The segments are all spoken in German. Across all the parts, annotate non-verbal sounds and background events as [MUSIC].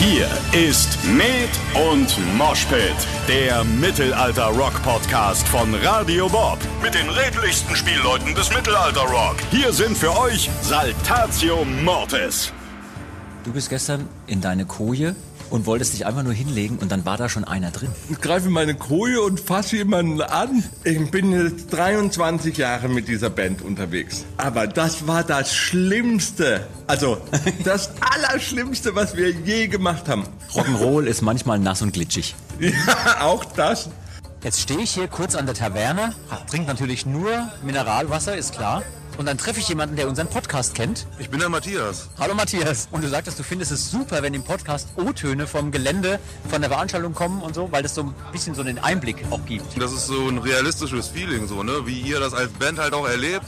Hier ist Med und Moshpit, der Mittelalter-Rock-Podcast von Radio Bob. Mit den redlichsten Spielleuten des Mittelalter-Rock. Hier sind für euch Saltatio Mortis. Du bist gestern in deine Koje und wolltest dich einfach nur hinlegen und dann war da schon einer drin. Ich greife in meine Koje und fasse jemanden an. Ich bin jetzt 23 Jahre mit dieser Band unterwegs. Aber das war das Schlimmste. Also, [LAUGHS] das Allerschlimmste, was wir je gemacht haben. Rock'n'Roll ist manchmal nass und glitschig. [LAUGHS] Ja, auch das. Jetzt stehe ich hier kurz an der Taverne, trinke natürlich nur Mineralwasser, ist klar. Und dann treffe ich jemanden, der unseren Podcast kennt. Ich bin der Matthias. Hallo Matthias. Und du sagtest, du findest es super, wenn im Podcast O-Töne vom Gelände, von der Veranstaltung kommen und so, weil das so ein bisschen so einen Einblick auch gibt. Das ist so ein realistisches Feeling, so, ne? Wie ihr das als Band halt auch erlebt.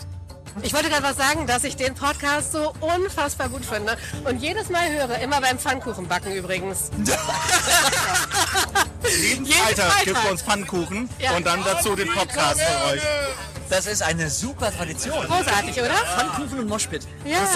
Ich wollte gerade was sagen, dass ich den Podcast so unfassbar gut finde und jedes Mal höre, immer beim Pfannkuchenbacken übrigens. [LAUGHS] Jeden Freitag gibt es uns Pfannkuchen Ja. und dann dazu den Podcast von euch. Das ist eine super Tradition. Großartig, oder? Pfannkuchen und Moschpit. Ja.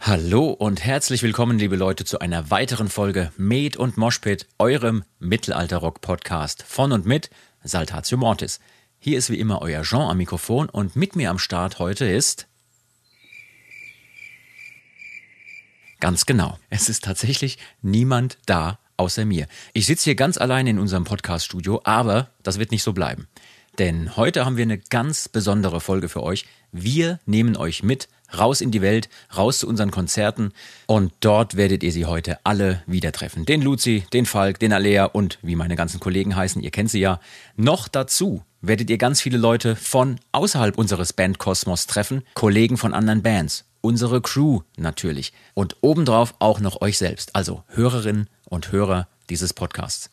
Hallo und herzlich willkommen, liebe Leute, zu einer weiteren Folge Med und Moshpit, eurem Mittelalter-Rock-Podcast von und mit Saltatio Mortis. Hier ist wie immer euer Jean am Mikrofon und mit mir am Start heute ist. Ganz genau, es ist tatsächlich niemand da außer mir. Ich sitze hier ganz allein in unserem Podcast-Studio, aber das wird nicht so bleiben. Denn heute haben wir eine ganz besondere Folge für euch. Wir nehmen euch mit raus in die Welt, raus zu unseren Konzerten und dort werdet ihr sie heute alle wieder treffen. Den Luzi, den Falk, den Alea und wie meine ganzen Kollegen heißen, ihr kennt sie ja. Noch dazu werdet ihr ganz viele Leute von außerhalb unseres Bandkosmos treffen, Kollegen von anderen Bands, unsere Crew natürlich und obendrauf auch noch euch selbst, also Hörerinnen und Hörer dieses Podcasts.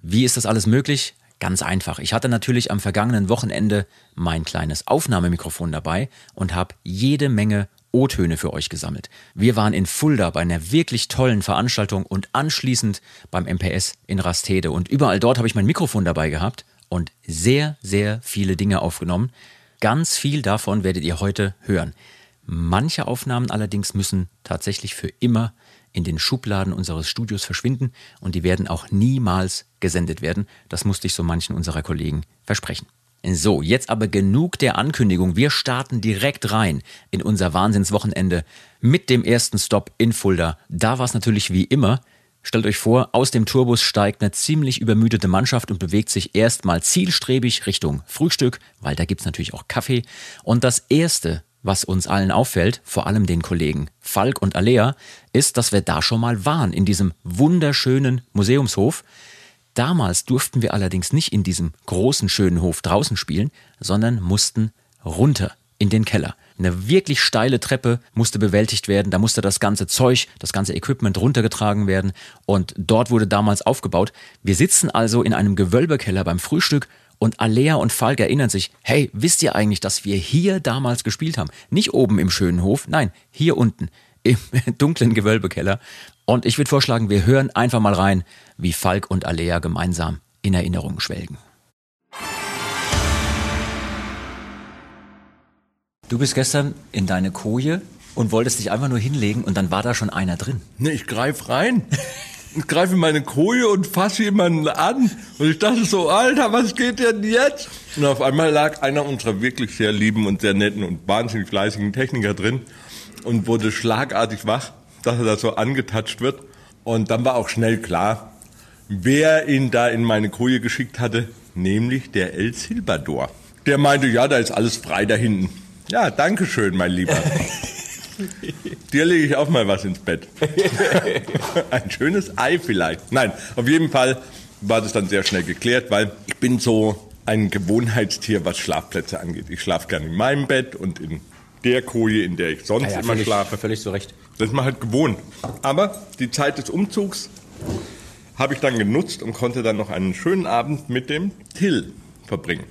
Wie ist das alles möglich? Ganz einfach. Ich hatte natürlich am vergangenen Wochenende mein kleines Aufnahmemikrofon dabei und habe jede Menge O-Töne für euch gesammelt. Wir waren in Fulda bei einer wirklich tollen Veranstaltung und anschließend beim MPS in Rastede. Und überall dort habe ich mein Mikrofon dabei gehabt und sehr, sehr viele Dinge aufgenommen. Ganz viel davon werdet ihr heute hören. Manche Aufnahmen allerdings müssen tatsächlich für immer in den Schubladen unseres Studios verschwinden und die werden auch niemals gesendet werden. Das musste ich so manchen unserer Kollegen versprechen. So, jetzt aber genug der Ankündigung. Wir starten direkt rein in unser Wahnsinnswochenende mit dem ersten Stop in Fulda. Da war es natürlich wie immer. Stellt euch vor, aus dem Tourbus steigt eine ziemlich übermüdete Mannschaft und bewegt sich erstmal zielstrebig Richtung Frühstück, weil da gibt's natürlich auch Kaffee. Und das Erste, was uns allen auffällt, vor allem den Kollegen Falk und Alea, ist, dass wir da schon mal waren, in diesem wunderschönen Museumshof. Damals durften wir allerdings nicht in diesem großen, schönen Hof draußen spielen, sondern mussten runter in den Keller. Eine wirklich steile Treppe musste bewältigt werden, da musste das ganze Zeug, das ganze Equipment runtergetragen werden und dort wurde damals aufgebaut. Wir sitzen also in einem Gewölbekeller beim Frühstück und Alea und Falk erinnern sich, hey, wisst ihr eigentlich, dass wir hier damals gespielt haben? Nicht oben im schönen Hof, nein, hier unten im [LAUGHS] dunklen Gewölbekeller. Und ich würde vorschlagen, wir hören einfach mal rein, wie Falk und Alea gemeinsam in Erinnerung schwelgen. Du bist gestern in deine Koje und wolltest dich einfach nur hinlegen und dann war da schon einer drin. Ne, ich greife rein. [LAUGHS] Ich greife in meine Koje und fasse jemanden an. Und ich dachte so, Alter, was geht denn jetzt? Und auf einmal lag einer unserer wirklich sehr lieben und sehr netten und wahnsinnig fleißigen Techniker drin und wurde schlagartig wach, dass er da so angetatscht wird. Und dann war auch schnell klar, wer ihn da in meine Koje geschickt hatte, nämlich der El Silbador. Der meinte, ja, da ist alles frei da hinten. Ja, danke schön, mein Lieber. [LAUGHS] [LAUGHS] Dir lege ich auch mal was ins Bett. [LAUGHS] Ein schönes Ei vielleicht. Nein, auf jeden Fall war das dann sehr schnell geklärt, weil ich bin so ein Gewohnheitstier, was Schlafplätze angeht. Ich schlafe gerne in meinem Bett und in der Koje, in der ich sonst immer schlafe. völlig zu Recht. Das ist man halt gewohnt. Aber die Zeit des Umzugs habe ich dann genutzt und konnte dann noch einen schönen Abend mit dem Till verbringen.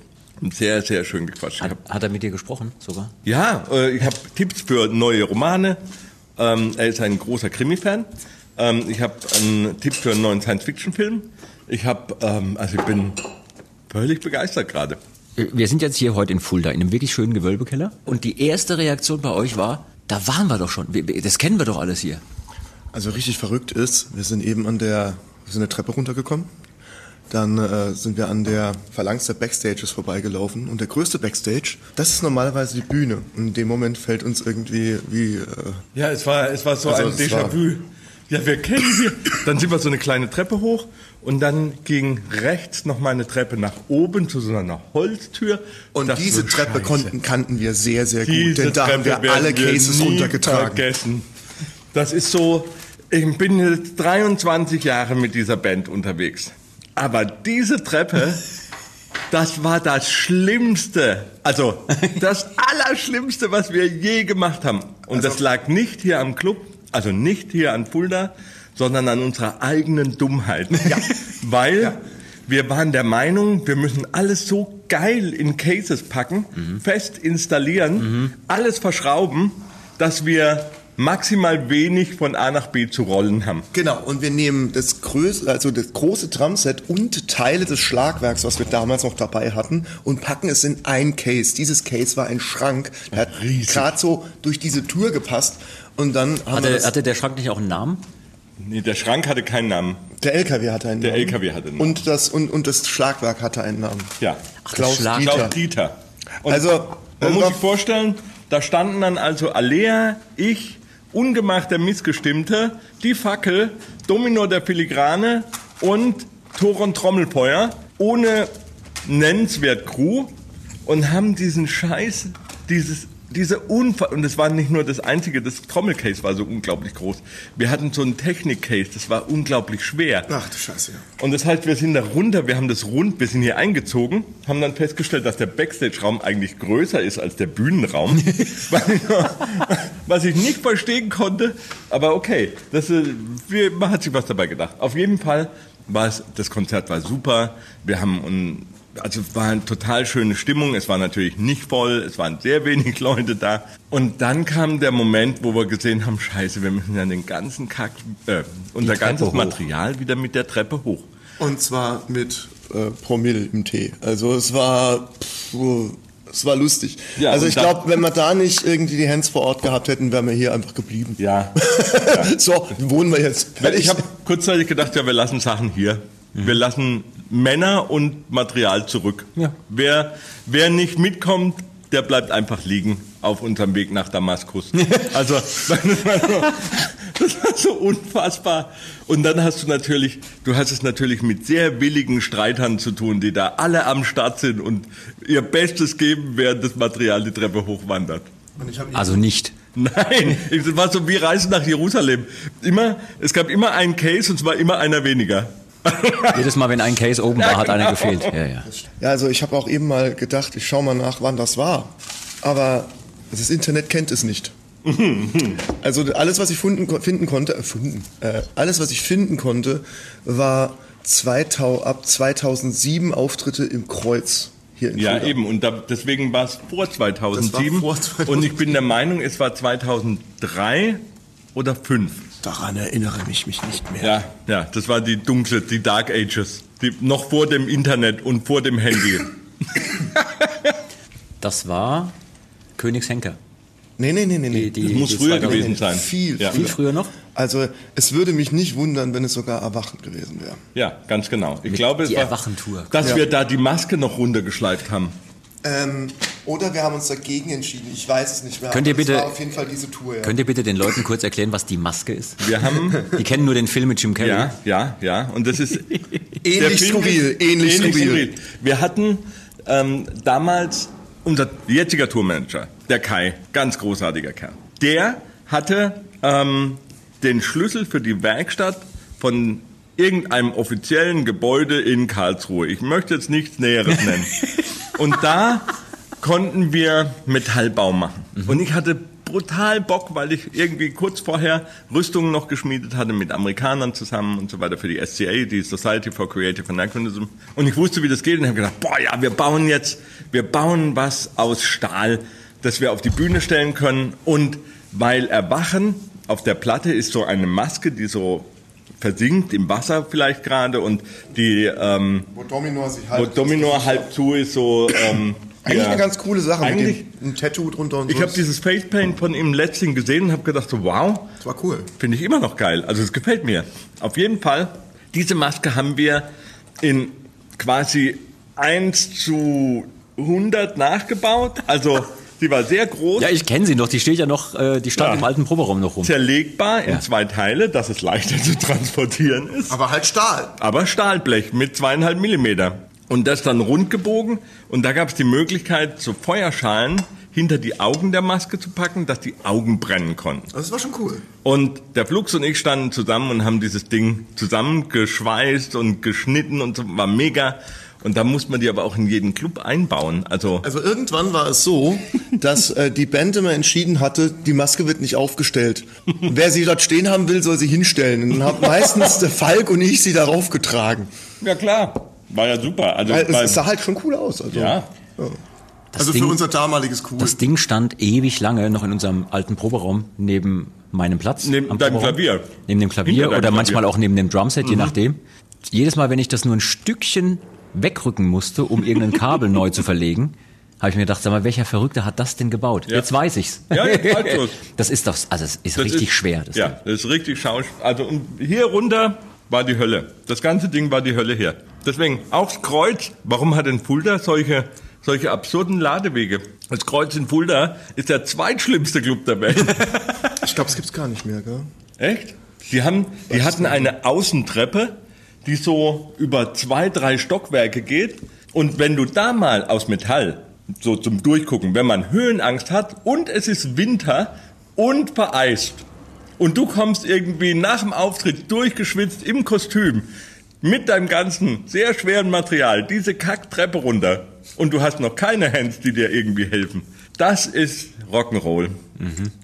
Sehr, sehr schön gequatscht. Hat, hab, hat er mit dir gesprochen sogar? ja, äh, ich habe Tipps für neue Romane. Ähm, er ist ein großer Krimi-Fan. Ähm, ich habe einen Tipp für einen neuen Science-Fiction-Film. Ich habe, ähm, also ich bin völlig begeistert gerade. Wir sind jetzt hier heute in Fulda, in einem wirklich schönen Gewölbekeller. Und die erste Reaktion bei euch war, Da waren wir doch schon. Das kennen wir doch alles hier. Also richtig verrückt ist, wir sind eben an der, wir sind eine Treppe runtergekommen. Dann äh, sind wir an der Phalanx der Backstages vorbeigelaufen. Und der größte Backstage, das ist normalerweise die Bühne. Und in dem Moment fällt uns irgendwie wie... Äh, Ja, es war, es war so Also ein Déjà-vu. Ja, wir kennen hier. Dann sind wir so eine kleine Treppe hoch und dann ging rechts noch mal eine Treppe nach oben zu so einer Holztür. und Das diese Treppe scheiße. konnten, kannten wir sehr, sehr gut. Diese denn da haben wir Treppe alle wir Cases nie runtergetragen. Vergessen. Das ist so, ich bin jetzt 23 Jahre mit dieser Band unterwegs. Aber diese Treppe, das war das Schlimmste. Also, das Allerschlimmste, was wir je gemacht haben. Und Also das lag nicht hier am Club, also nicht hier an Fulda, sondern an unserer eigenen Dummheit. Weil wir waren der Meinung, wir müssen alles so geil in Cases packen, fest installieren, alles verschrauben, dass wir maximal wenig von A nach B zu rollen haben. Genau, und wir nehmen das, größte, also das große Drumset und Teile des Schlagwerks, was wir damals noch dabei hatten, und packen es in ein Case. Dieses Case war ein Schrank, der hat gerade so durch diese Tür gepasst. Und dann Hatte, hatte der Schrank nicht auch einen Namen? Nee, der Schrank hatte keinen Namen. der LKW hatte einen Der Namen. LKW hatte einen Namen. Und das, und, und das Schlagwerk hatte einen Namen. Ja. Ach, Klaus Dieter. Klaus Dieter. Und Also, man muss sich vorstellen, da standen dann also Alea, ich, Ungemacht der Missgestimmte, die Fackel, Domino der Filigrane und Toron Trommelfeuer ohne nennenswert Crew und haben diesen Scheiß, dieses, diese Unfall, und es war nicht nur das einzige, das Trommelcase war so unglaublich groß. Wir hatten so ein Technikcase, das war unglaublich schwer. Ach du Scheiße, ja. Und das heißt, wir sind da runter, wir haben das rund, wir sind hier eingezogen, haben dann festgestellt, dass der Backstage-Raum eigentlich größer ist als der Bühnenraum. [LAUGHS] [LAUGHS] was, ich, nicht verstehen konnte, aber okay, das, äh, wir, man hat sich was dabei gedacht. Auf jeden Fall war es, das Konzert war super, wir haben also es war eine total schöne Stimmung, es war natürlich nicht voll, es waren sehr wenig [LAUGHS] Leute da. Und dann kam der Moment, wo wir gesehen haben, scheiße, wir müssen ja den ganzen Kack, äh, unser ganzes hoch. Material wieder mit der Treppe hoch. Und zwar mit äh, Promille im Tee. Also es war, pff, es war lustig. Ja, also ich glaube, wenn wir da nicht irgendwie die Hands vor Ort gehabt hätten, wären wir hier einfach geblieben. Ja. [LAUGHS] so, wohnen wir jetzt. Weil ich habe kurzzeitig gedacht, ja, wir lassen Sachen hier. Wir lassen Männer und Material zurück. Ja. Wer, wer nicht mitkommt, der bleibt einfach liegen auf unserem Weg nach Damaskus. [LAUGHS] Also, das war, so, das war so unfassbar. Und dann hast du natürlich, du hast es natürlich mit sehr willigen Streitern zu tun, die da alle am Start sind und ihr Bestes geben, während das Material die Treppe hochwandert. Und ich hab Also nicht. Nein, es war so wie Reisen nach Jerusalem. Immer, es gab immer einen Case und es war immer einer weniger. [LAUGHS] Jedes Mal, wenn ein Case oben war, hat einer genau. gefehlt. Ja, ja. Ja, also ich habe auch eben mal gedacht, ich schaue mal nach, wann das war. Aber das Internet kennt es nicht. [LAUGHS] Also alles, was ich finden, finden konnte, äh, finden, äh, alles, was ich finden konnte, war 2000, ab 2007 Auftritte im Kreuz hier in Ja, Fulda. eben. Und da, deswegen war es vor 2007. vor 2007. Und ich bin der Meinung, es war 2003 oder 5. Daran erinnere ich mich nicht mehr. Ja, ja, das war die dunkle, die Dark Ages. Die, noch vor dem Internet und vor dem Handy. [LAUGHS] Das war Königshenker. Nee, nee, nee, nee, nee. Die- Das muss die früher 2000 gewesen sein. Viel, Ja. Viel früher noch? Also es würde mich nicht wundern, wenn es sogar erwachend gewesen wäre. Ja, ganz genau. Ich glaube, es die war, Erwachentour. dass Ja. wir da die Maske noch runtergeschleift haben. Ähm, oder wir haben uns dagegen entschieden. Ich weiß es nicht mehr. Könnt ihr bitte- war auf jeden Fall diese Tour. Ja. Könnt ihr bitte den Leuten kurz erklären, was die Maske ist? Wir haben, Die kennen nur den Film mit Jim Carrey. ja, ja, ja. Und das ist [LAUGHS] ähnlich skurril, ähnlich, skurril. Wir hatten ähm, damals unser jetziger Tourmanager, der Kai, ganz großartiger Kerl. Der hatte ähm, den Schlüssel für die Werkstatt von irgendeinem offiziellen Gebäude in Karlsruhe. Ich möchte jetzt nichts Näheres nennen. [LAUGHS] Und da konnten wir Metallbau machen. Und ich hatte brutal Bock, weil ich irgendwie kurz vorher Rüstungen noch geschmiedet hatte mit Amerikanern zusammen und so weiter für die SCA, die Society for Creative Anachronism. Und ich wusste, wie das geht und habe gedacht, boah, ja, wir bauen jetzt, wir bauen was aus Stahl, das wir auf die Bühne stellen können. Und weil Erwachen auf der Platte ist so eine Maske, die so versinkt im Wasser vielleicht gerade und die ähm, Wo Dominor sich wo Domino halb zu ist, so, ähm, Eigentlich Ja. eine ganz coole Sache Eigentlich- mit dem ein Tattoo drunter und Ich so. habe dieses Facepaint von ihm letztens gesehen und habe gedacht so, wow, das war cool. finde ich immer noch geil. Also es gefällt mir. Auf jeden Fall, diese Maske haben wir in quasi 1 zu 100 nachgebaut. Also sie war sehr groß. Ja, ich kenne sie noch. Die steht ja noch, äh, die stand Ja. im alten Proberaum noch rum. zerlegbar in Ja. zwei Teile, dass es leichter zu transportieren ist. Aber halt Stahl. aber Stahlblech mit zweieinhalb Millimeter. Und das dann rund gebogen. Und da gab es die Möglichkeit, so Feuerschalen hinter die Augen der Maske zu packen, dass die Augen brennen konnten. Das war schon cool. Und der Flux und ich standen zusammen und haben dieses Ding zusammengeschweißt und geschnitten und so, war mega. Und da muss man die aber auch in jeden Club einbauen. Also, Also irgendwann war es so, [LAUGHS] dass äh, die Band immer entschieden hatte, die Maske wird nicht aufgestellt. [LAUGHS] Wer sie dort stehen haben will, soll sie hinstellen. Und dann haben meistens der Falk und ich sie darauf getragen. ja klar, war ja super. Also, Weil es sah halt schon cool aus. Also, ja, Das also Ding, für unser damaliges cool. das Ding stand ewig lange noch in unserem alten Proberaum neben meinem Platz. Neben deinem Proberaum. Klavier. Neben dem Klavier oder Klavier. manchmal auch neben dem Drumset, je nachdem. Jedes Mal, wenn ich das nur ein Stückchen wegrücken musste, um irgendein Kabel neu zu verlegen, habe ich mir gedacht, sag mal, welcher Verrückte hat das denn gebaut? Ja. Jetzt weiß ich's. Ja, jetzt weißt du's. [LAUGHS] Das ist doch, also es ist Das richtig ist- schwer. Das ja, Ding. das ist richtig schausch. Also und hier runter war die Hölle. Das ganze Ding war die Hölle hier. Deswegen auch das Kreuz. Warum hat denn Fulda solche solche absurden Ladewege? Das Kreuz in Fulda ist der zweitschlimmste Club der Welt. Ich glaube, es gibt's gar nicht mehr, gell? Echt? Die haben, die hatten eine Außentreppe, die so über zwei, drei Stockwerke geht. Und wenn du da mal aus Metall, so zum Durchgucken, wenn man Höhenangst hat und es ist Winter und vereist und du kommst irgendwie nach dem Auftritt durchgeschwitzt im Kostüm mit deinem ganzen sehr schweren Material diese Kacktreppe runter und du hast noch keine Hands, die dir irgendwie helfen. Das ist Rock'n'Roll.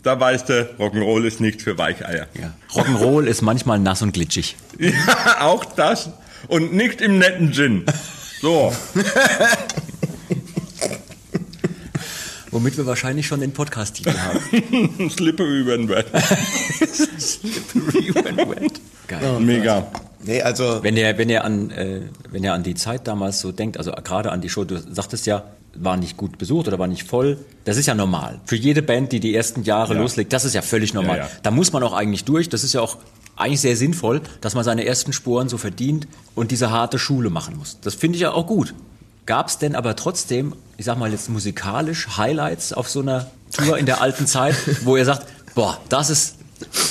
Da weißt du, Rock'n'Roll ist nichts für Weicheier. Ja. Rock'n'Roll ist manchmal nass und glitschig. [LAUGHS] Ja, auch das. Und nicht im netten Gin. So. [LAUGHS] Womit wir wahrscheinlich schon den Podcast-Titel haben. [LAUGHS] Slippe über den Bett. Geil. Mega. Nee, also Wenn ihr, wenn ihr an, äh, wenn ihr an die Zeit damals so denkt, also gerade an die Show, du sagtest ja, war nicht gut besucht oder war nicht voll. Das ist ja normal. Für jede Band, die die ersten Jahre Ja. loslegt, das ist ja völlig normal. Ja, ja. Da muss man auch eigentlich durch. Das ist ja auch eigentlich sehr sinnvoll, dass man seine ersten Sporen so verdient und diese harte Schule machen muss. Das finde ich ja auch gut. Gab es denn aber trotzdem, ich sag mal jetzt musikalisch Highlights auf so einer Tour in der alten Zeit, wo ihr sagt, boah, das ist,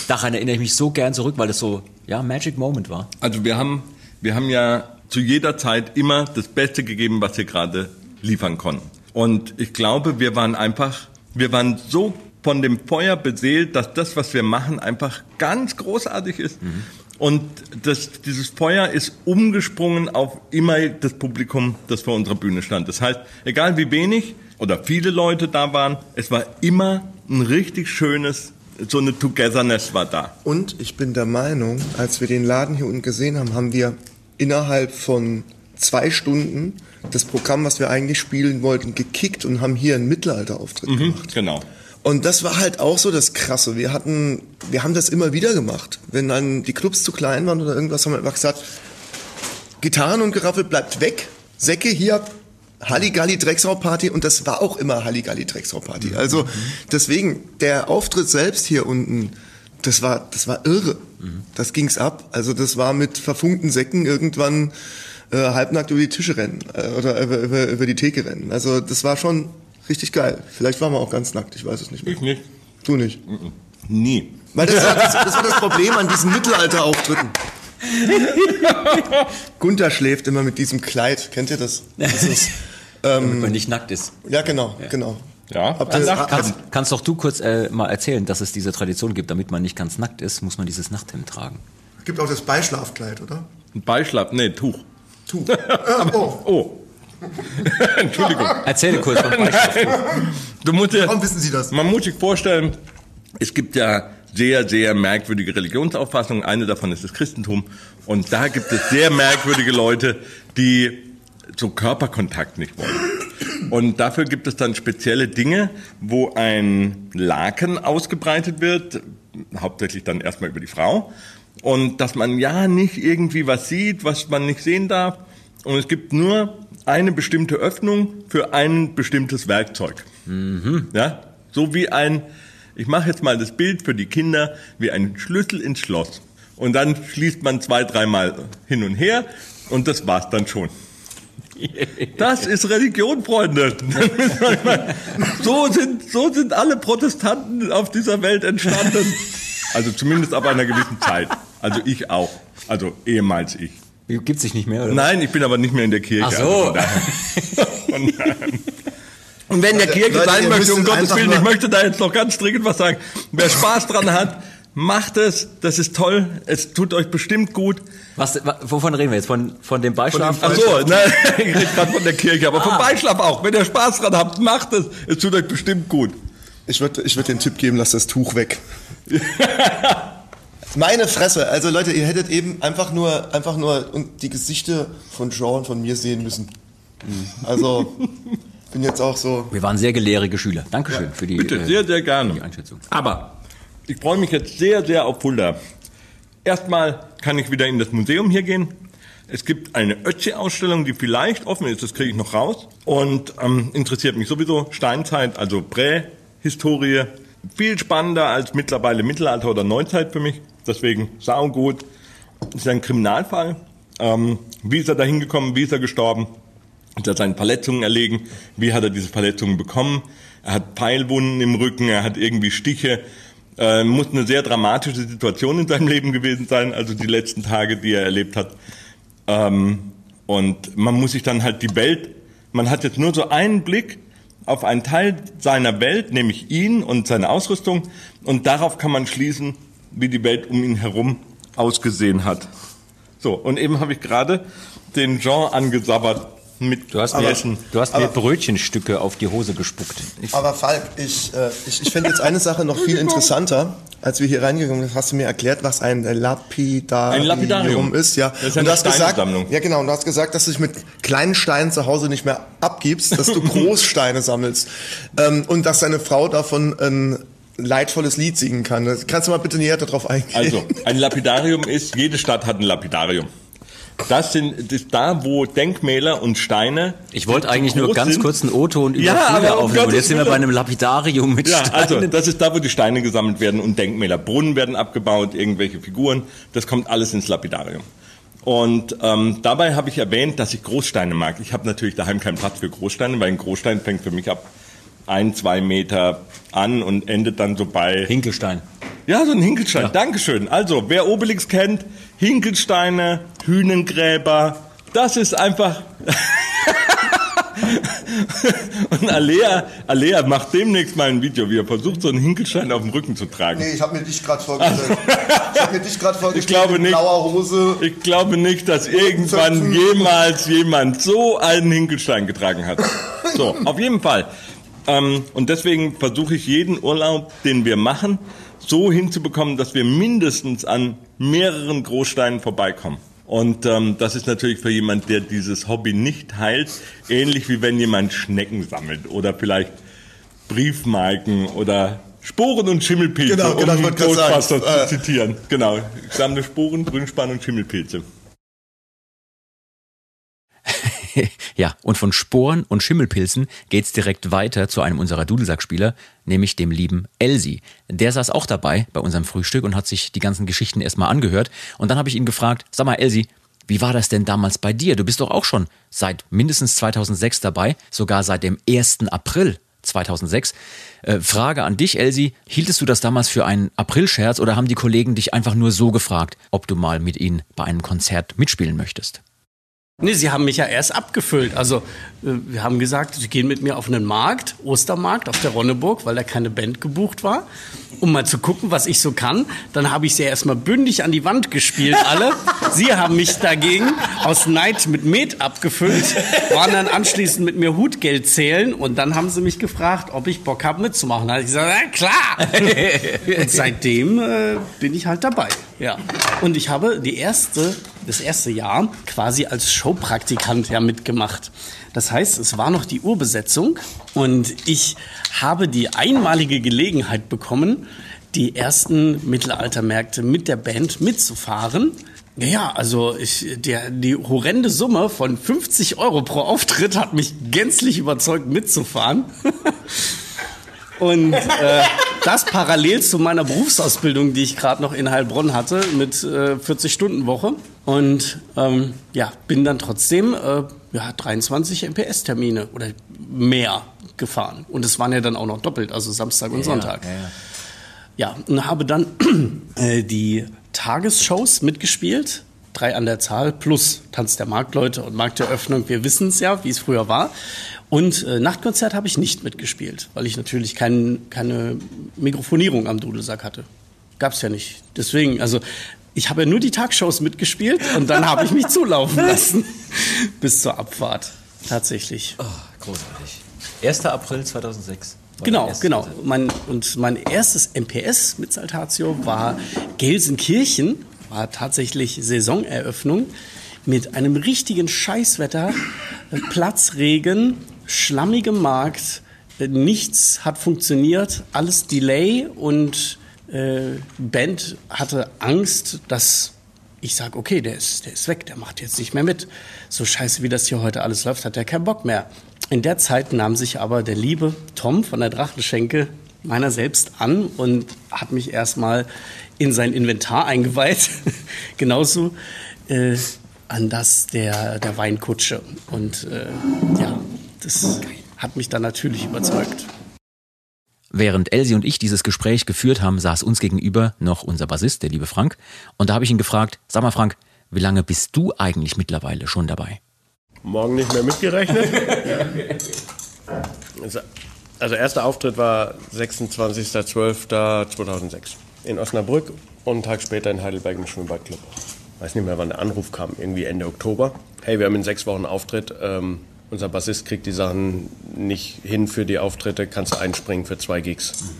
daran erinnere ich mich so gern zurück, weil das so, ja, Magic Moment war. Also wir haben, wir haben ja zu jeder Zeit immer das Beste gegeben, was wir gerade liefern konnten. Und ich glaube, wir waren einfach, wir waren so von dem Feuer beseelt, dass das, was wir machen, einfach ganz großartig ist. Und das, dieses Feuer ist umgesprungen auf immer das Publikum, das vor unserer Bühne stand. Das heißt, egal wie wenig oder viele Leute da waren, es war immer ein richtig schönes, so eine Togetherness war da. Und ich bin der Meinung, als wir den Laden hier unten gesehen haben, haben wir innerhalb von zwei Stunden das Programm, was wir eigentlich spielen wollten, gekickt und haben hier einen Mittelalterauftritt Mhm, gemacht. genau. Und das war halt auch so das Krasse. Wir hatten, wir haben das immer wieder gemacht. Wenn dann die Clubs zu klein waren oder irgendwas, haben wir einfach gesagt, Gitarren und Geraffel bleibt weg. Säcke hier, Halligalli Drecksau Party und das war auch immer Halligalli Drecksau Party. Also deswegen der Auftritt selbst hier unten, das war das war irre. Das ging's ab. Also das war mit verfunkten Säcken irgendwann äh, halbnackt über die Tische rennen äh, oder über, über, über die Theke rennen. Also das war schon richtig geil. Vielleicht waren wir auch ganz nackt, ich weiß es nicht mehr. Ich nicht. Du nicht. Nie. Weil das war das, das war das Problem an diesen Mittelalterauftritten. [LAUGHS] Gunther schläft immer mit diesem Kleid. Kennt ihr das? das ist, damit man nicht nackt ist. ja, genau, genau. Ja, Habt ihr, Nacht- Kannst, kannst doch du kurz äh, mal erzählen, dass es diese Tradition gibt, damit man nicht ganz nackt ist, muss man dieses Nachthemd tragen. gibt auch das Beischlafkleid, oder? Ein Beischlaf, nee, Tuch. Tuch. Ah, oh, Oh. [LAUGHS] Entschuldigung. Erzähl kurz vom. Du musst dir, warum wissen Sie das? man muss sich vorstellen, es gibt ja sehr, sehr merkwürdige Religionsauffassungen. Eine davon ist das Christentum. Und da gibt es sehr merkwürdige Leute, die so Körperkontakt nicht wollen. Und dafür gibt es dann spezielle Dinge, wo ein Laken ausgebreitet wird, hauptsächlich dann erstmal über die Frau. Und dass man ja nicht irgendwie was sieht, was man nicht sehen darf. Und es gibt nur eine bestimmte Öffnung für ein bestimmtes Werkzeug. Ja, so wie ein, ich mache jetzt mal das Bild für die Kinder, wie ein Schlüssel ins Schloss. Und dann schließt man zwei, dreimal hin und her und das war's dann schon. [LAUGHS] Das ist Religion, Freunde. [LAUGHS] So sind, so sind alle Protestanten auf dieser Welt entstanden. Also zumindest ab einer gewissen Zeit. Also ich auch. Also ehemals ich. Gibt sich nicht mehr, oder? Nein, ich bin aber nicht mehr in der Kirche. Ach so. Also von daher- [LAUGHS] von. Und wenn der Leute, Kirche Leute, sein möchte, um Gottes Willen, ich möchte da jetzt noch ganz dringend was sagen. Wer Spaß dran hat, macht es. Das ist toll. Es tut euch bestimmt gut. Was, wa- wovon reden wir jetzt? Von, von dem Beischlaf? Ach so, nein, [LAUGHS] ich rede gerade von der Kirche, aber vom Beischlaf auch. Wenn ihr Spaß dran habt, macht es. Es tut euch bestimmt gut. Ich würde ich würd den Tipp geben, lasst das Tuch weg. [LAUGHS] Meine Fresse. Also Leute, ihr hättet eben einfach nur, einfach nur die Gesichter von Jean und von mir sehen müssen. Also, [LAUGHS] bin jetzt auch so. Wir waren sehr gelehrige Schüler. Dankeschön für die, Bitte, äh, sehr, sehr gerne. die Einschätzung. Aber ich freue mich jetzt sehr, sehr auf Fulda. Erstmal kann ich wieder in das Museum hier gehen. Es gibt eine Ötzi-Ausstellung, die vielleicht offen ist, das kriege ich noch raus. Und ähm, interessiert mich sowieso Steinzeit, also Prähistorie. Viel spannender als mittlerweile Mittelalter oder Neuzeit für mich. Deswegen saugut. Das ist ein Kriminalfall. Ähm, wie ist er da hingekommen? Wie ist er gestorben? Hat er seine Verletzungen erlegen? Wie hat er diese Verletzungen bekommen? Er hat Pfeilwunden im Rücken, er hat irgendwie Stiche. Äh, muss eine sehr dramatische Situation in seinem Leben gewesen sein, also die letzten Tage, die er erlebt hat. Ähm, und man muss sich dann halt die Welt, man hat jetzt nur so einen Blick auf einen Teil seiner Welt, nämlich ihn und seine Ausrüstung, und darauf kann man schließen, wie die Welt um ihn herum ausgesehen hat. So, und eben habe ich gerade den Jean angesabbert mit Du hast, mir, du hast mir Brötchenstücke auf die Hose gespuckt. Ich, Aber Falk, ich, äh, ich, ich fände jetzt eine Sache noch viel interessanter. Als wir hier reingegangen sind, hast du mir erklärt, was ein Lapidarium, Ein Lapidarium. ist. Ja. Das ist und eine du hast gesagt, ja genau, und du hast gesagt, dass du dich mit kleinen Steinen zu Hause nicht mehr abgibst, dass du [LAUGHS] Großsteine sammelst und und dass deine Frau davon ein leidvolles Lied singen kann. Kannst du mal bitte näher darauf eingehen? Also, ein Lapidarium ist, jede Stadt hat ein Lapidarium. Das sind das ist da, wo Denkmäler und Steine. ich wollte eigentlich nur ganz sind. kurz einen O-Ton über Ja, um aufnehmen. Und jetzt sind wir bei einem Lapidarium mit Ja, also Steinen. das ist da, wo die Steine gesammelt werden und Denkmäler. Brunnen werden abgebaut, irgendwelche Figuren. Das kommt alles ins Lapidarium. Und ähm, dabei habe ich erwähnt, dass ich Großsteine mag. Ich habe natürlich daheim keinen Platz für Großsteine, weil ein Großstein fängt für mich ab ein, zwei Meter an und endet dann so bei Hinkelstein. Ja, so ein Hinkelstein. Dankeschön. Also, wer Obelix kennt, Hinkelsteine, Hünengräber, das ist einfach. [LAUGHS] Und Alea, Alea macht demnächst mal ein Video, wie er versucht, so einen Hinkelstein auf dem Rücken zu tragen. Nee, ich habe mir dich gerade [LAUGHS] vorgestellt. ich habe mir dich gerade vorgestellt. glaube in nicht. blauer Hose. Ich glaube nicht, dass irgendwann jemals jemand so einen Hinkelstein getragen hat. So, [LAUGHS] auf jeden Fall. Ähm, und deswegen versuche ich jeden Urlaub, den wir machen, so hinzubekommen, dass wir mindestens an mehreren Großsteinen vorbeikommen. Und ähm, das ist natürlich für jemand, der dieses Hobby nicht teilt, ähnlich wie wenn jemand Schnecken sammelt oder vielleicht Briefmarken oder Sporen und Schimmelpilze, Genau, genau, um Ghostbusters äh, zu zitieren. Genau, ich sammle Sporen, Grünspan und Schimmelpilze. [LAUGHS] Ja, und von Sporen und Schimmelpilzen geht's direkt weiter zu einem unserer Dudelsackspieler, nämlich dem lieben Elsi. Der saß auch dabei bei unserem Frühstück und hat sich die ganzen Geschichten erstmal angehört. Und dann habe ich ihn gefragt, sag mal Elsi, wie war das denn damals bei dir? Du bist doch auch schon seit mindestens 2006 dabei, sogar seit dem 1. April 2006. Äh, Frage an dich, Elsi, hieltest du das damals für einen Aprilscherz oder haben die Kollegen dich einfach nur so gefragt, ob du mal mit ihnen bei einem Konzert mitspielen möchtest? Nee, sie haben mich ja erst abgefüllt. Also, äh, wir haben gesagt, sie gehen mit mir auf einen Markt, Ostermarkt auf der Ronneburg, weil da keine Band gebucht war, um mal zu gucken, was ich so kann. Dann habe ich sie erstmal bündig an die Wand gespielt, alle. [LAUGHS] sie haben mich dagegen aus Neid mit Met abgefüllt, waren dann anschließend mit mir Hutgeld zählen und dann haben sie mich gefragt, ob ich Bock habe mitzumachen. Da habe ich gesagt, na klar. [LAUGHS] und seitdem äh, bin ich halt dabei. Ja. Und ich habe die erste, das erste Jahr quasi als Showpraktikant ja mitgemacht. Das heißt, es war noch die Urbesetzung und ich habe die einmalige Gelegenheit bekommen, die ersten Mittelaltermärkte mit der Band mitzufahren. Ja, also ich, der, die horrende Summe von 50 Euro pro Auftritt hat mich gänzlich überzeugt, mitzufahren. [LAUGHS] Und äh, das parallel zu meiner Berufsausbildung, die ich gerade noch in Heilbronn hatte, mit äh, 40-Stunden-Woche. Und ähm, ja, bin dann trotzdem äh, ja, 23 MPS-Termine oder mehr gefahren. Und es waren ja dann auch noch doppelt, also Samstag und Ja, Sonntag. ja, ja. Und habe dann [CLEARS THROAT] äh, die Tagesshows mitgespielt. Drei an der Zahl plus Tanz der Marktleute und Markteröffnung. Wir wissen es ja, wie es früher war. Und äh, Nachtkonzert habe ich nicht mitgespielt, weil ich natürlich kein, keine Mikrofonierung am Dudelsack hatte. Gab's ja nicht. Deswegen, also ich habe ja nur die Tagshows mitgespielt und dann habe ich mich zulaufen [LAUGHS] lassen bis zur Abfahrt. Tatsächlich. Oh, großartig. 1. April 2006. war Genau, genau. Mein, und mein erstes MPS mit Saltatio war Gelsenkirchen, war tatsächlich Saisoneröffnung mit einem richtigen Scheißwetter, äh, Platzregen, schlammigem Markt, äh, nichts hat funktioniert, alles Delay und äh, Band hatte Angst, dass ich sage, okay, der ist, der ist weg, der macht jetzt nicht mehr mit. So scheiße, wie das hier heute alles läuft, hat er keinen Bock mehr. In der Zeit nahm sich aber der liebe Tom von der Drachenschenke meiner selbst an und hat mich erstmal in sein Inventar eingeweiht. [LAUGHS] Genauso äh, an das der, der Weinkutsche. Und äh, ja, das hat mich dann natürlich überzeugt. Während Elsie und ich dieses Gespräch geführt haben, saß uns gegenüber noch unser Bassist, der liebe Frank. Und da habe ich ihn gefragt, sag mal Frank, wie lange bist du eigentlich mittlerweile schon dabei? Morgen nicht mehr mitgerechnet. [LAUGHS] Also- Also erster Auftritt war 26.12.2006 in Osnabrück und einen Tag später in Heidelberg im Schwimmbadclub. Weiß nicht mehr, wann der Anruf kam, irgendwie Ende Oktober. Hey, wir haben in sechs Wochen Auftritt. Ähm, unser Bassist kriegt die Sachen nicht hin für die Auftritte, kannst du einspringen für zwei Gigs.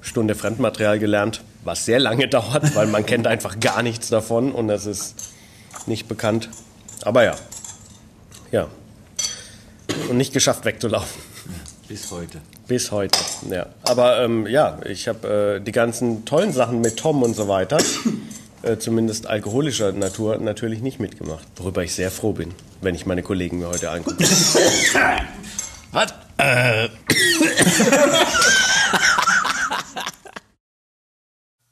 Stunde Fremdmaterial gelernt, was sehr lange [LAUGHS] dauert, weil man kennt einfach gar nichts davon und das ist nicht bekannt. Aber ja, ja. Und nicht geschafft wegzulaufen. Bis heute. Bis heute, ja. Aber ähm, ja, ich habe äh, die ganzen tollen Sachen mit Tom und so weiter, äh, zumindest alkoholischer Natur, natürlich nicht mitgemacht. Worüber ich sehr froh bin, wenn ich meine Kollegen mir heute angucke. [LAUGHS] Was? Äh.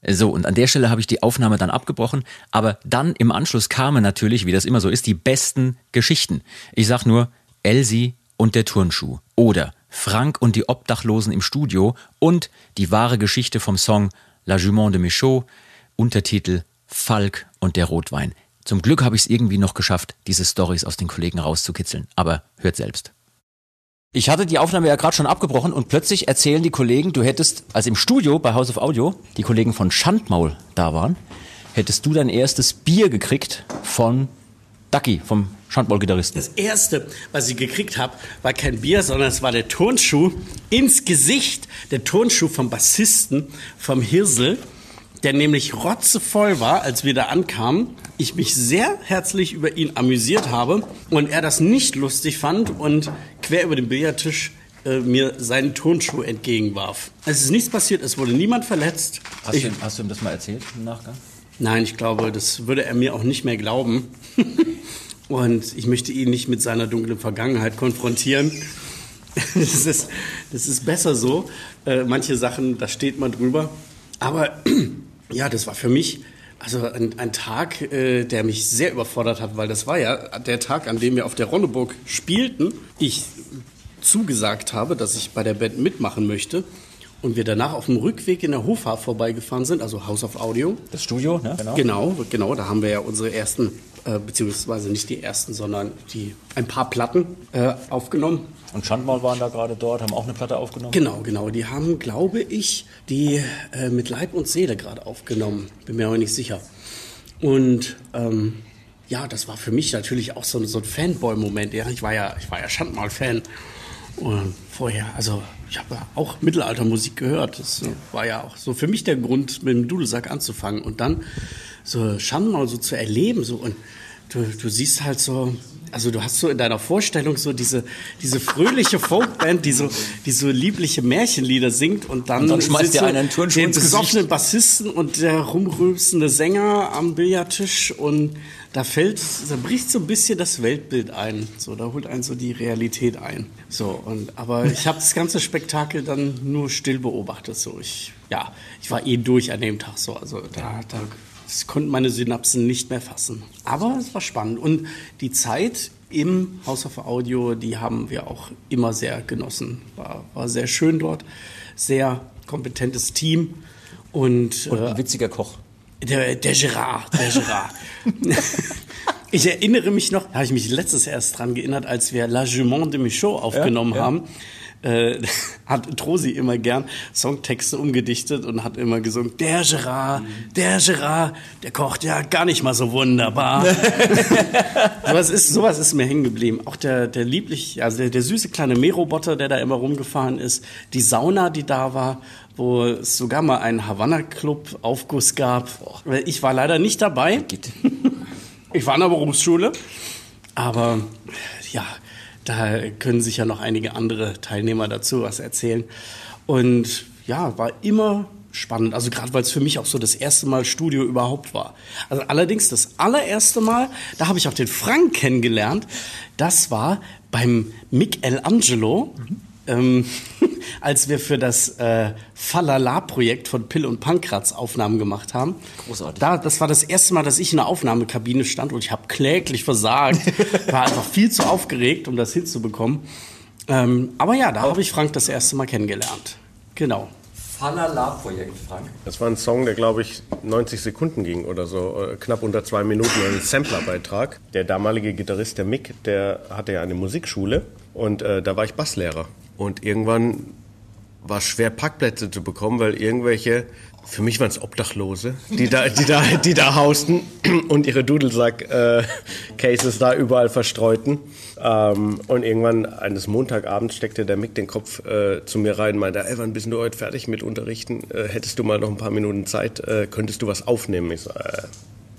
So, und an der Stelle habe ich die Aufnahme dann abgebrochen, aber dann im Anschluss kamen natürlich, wie das immer so ist, die besten Geschichten. Ich sag nur Elsie und der Turnschuh oder Frank und die Obdachlosen im Studio und die wahre Geschichte vom Song La Jument de Michaud, Untertitel Falk und der Rotwein. Zum Glück habe ich es irgendwie noch geschafft, diese Stories aus den Kollegen rauszukitzeln, aber hört selbst. Ich hatte die Aufnahme ja gerade schon abgebrochen und plötzlich erzählen die Kollegen, du hättest, als im Studio bei House of Audio die Kollegen von Schandmaul da waren, hättest du dein erstes Bier gekriegt von Ducky, vom Schandmaul-Gitarristen. Das erste, was ich gekriegt habe, war kein Bier, sondern es war der Turnschuh ins Gesicht. Der Turnschuh vom Bassisten, vom Hirsel, der nämlich rotzevoll war, als wir da ankamen. Ich mich sehr herzlich über ihn amüsiert habe und er das nicht lustig fand und quer über den Billardtisch äh, mir seinen Turnschuh entgegenwarf. Es ist nichts passiert, es wurde niemand verletzt. Hast, Ich- du, hast du ihm das mal erzählt im Nachgang? Nein, ich glaube, das würde er mir auch nicht mehr glauben. [LAUGHS] Und ich möchte ihn nicht mit seiner dunklen Vergangenheit konfrontieren. [LAUGHS] Das ist, das ist besser so. Äh, manche Sachen, da steht man drüber. Aber ja, das war für mich also ein, ein Tag, äh, der mich sehr überfordert hat, weil das war ja der Tag, an dem wir auf der Ronneburg spielten. Ich zugesagt habe, dass ich bei der Band mitmachen möchte. Und wir danach auf dem Rückweg in der Hofer vorbeigefahren sind, also House of Audio. Das Studio, ne? Genau. Genau, genau, da haben wir ja unsere ersten, äh, beziehungsweise nicht die ersten, sondern die ein paar Platten äh, aufgenommen. Und Schandmaul waren da gerade dort, haben auch eine Platte aufgenommen. Genau, genau. Die haben, glaube ich, die äh, mit Leib und Seele gerade aufgenommen. Bin mir aber nicht sicher. Und ähm, ja, das war für mich natürlich auch so, so ein Fanboy-Moment. Ja, ich war ja, ich war ja Schandmal-Fan. Und vorher, also ich habe ja auch Mittelaltermusik gehört. Das äh, war ja auch so für mich der Grund, mit dem Dudelsack anzufangen. Und dann so Schandmal so zu erleben, so und du, du siehst halt so, also du hast so in deiner Vorstellung so diese, diese fröhliche Folkband, die so, die so liebliche Märchenlieder singt und dann, Und dann schmeißt dir einen Turnschuh den besoffenen Bassisten und der rumrülpsende Sänger am Billardtisch und da fällt, da bricht so ein bisschen das Weltbild ein. So, da holt einen so die Realität ein. So, und, aber ich habe das ganze Spektakel dann nur still beobachtet. So, ich, ja, ich war eh durch an dem Tag. So, also da, da das konnten meine Synapsen nicht mehr fassen. Aber es war spannend. Und die Zeit im House of Audio, die haben wir auch immer sehr genossen. War, war sehr schön dort. Sehr kompetentes Team. Und, Und äh, ein witziger Koch. der, der Gerard, der Gerard. [LAUGHS] ich erinnere mich noch, da habe ich mich letztes erst dran erinnert, als wir La Jument de Michaud aufgenommen ja. haben. Äh, [LAUGHS] hat Trosi immer gern Songtexte umgedichtet und hat immer gesungen, der Gerard, der Gerard, der kocht ja gar nicht mal so wunderbar. [LAUGHS] sowas, ist, sowas ist mir hängen geblieben. Auch der, der lieblich, also der, der süße kleine Mähroboter, der da immer rumgefahren ist, die Sauna, die da war, wo es sogar mal einen Havanna-Club Aufguss gab. Ich war leider nicht dabei. Ich war in der Berufsschule. Aber ja, da können sich ja noch einige andere Teilnehmer dazu was erzählen. Und ja, war immer spannend. Also gerade weil es für mich auch so das erste Mal Studio überhaupt war. Also allerdings das allererste Mal, da habe ich auch den Frank kennengelernt. Das war beim Michelangelo. Ähm, [LAUGHS] als wir für das äh, Falala-Projekt von Pill und Pankratz Aufnahmen gemacht haben. Großartig. Da, das war das erste Mal, dass ich in der Aufnahmekabine stand und ich habe kläglich versagt. [LAUGHS] War einfach viel zu aufgeregt, um das hinzubekommen. Ähm, aber ja, da habe ich Frank das erste Mal kennengelernt. Genau. Falala-Projekt, Frank. Das war ein Song, der, glaube ich, 90 Sekunden ging oder so, äh, knapp unter zwei Minuten, ein Samplerbeitrag. Der damalige Gitarrist, der Mick, der hatte ja eine Musikschule und äh, da war ich Basslehrer. Und irgendwann war es schwer, Parkplätze zu bekommen, weil irgendwelche, für mich waren es Obdachlose, die da, die da, die da hausten [CLEARS THROAT] und ihre Dudelsack-Cases da überall verstreuten. Ähm, und irgendwann eines Montagabends steckte der Mick den Kopf äh, zu mir rein und meinte, ey, wann bist du heute fertig mit Unterrichten? Äh, hättest du mal noch ein paar Minuten Zeit? Äh, könntest du was aufnehmen? Ich so, äh,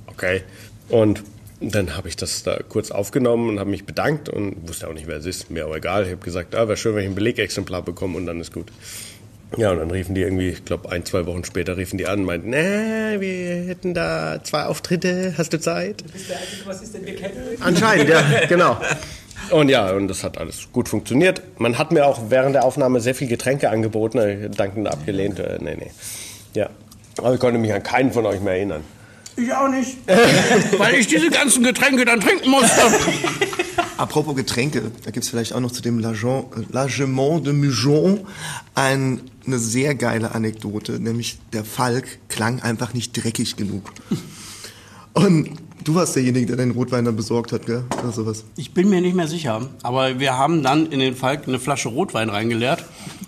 okay. Und dann habe ich das da kurz aufgenommen und habe mich bedankt und wusste auch nicht, wer es ist. Mir auch egal. Ich habe gesagt, ah, wäre schön, wenn ich ein Belegexemplar bekomme und dann ist gut. Ja, und dann riefen die irgendwie, ich glaube, ein, zwei Wochen später riefen die an und meinten, na, wir hätten da zwei Auftritte, hast du Zeit? Du bist der einzige Bassist, den wir kennen. Anscheinend, ja, [LAUGHS] genau. Und ja, und das hat alles gut funktioniert. Man hat mir auch während der Aufnahme sehr viel Getränke angeboten, äh, dankend abgelehnt. Äh, nee, nee. Ja. Aber ich konnte mich an keinen von euch mehr erinnern. Ich auch nicht. [LAUGHS] Weil ich diese ganzen Getränke dann trinken musste. [LAUGHS] Apropos Getränke, da gibt's vielleicht auch noch zu dem Lagement Lagement de Mujon ein, eine sehr geile Anekdote, nämlich der Falk klang einfach nicht dreckig genug. [LAUGHS] Und du warst derjenige, der den Rotwein dann besorgt hat, gell? Oder sowas. Ich bin mir nicht mehr sicher, aber wir haben dann in den Falk eine Flasche Rotwein reingeleert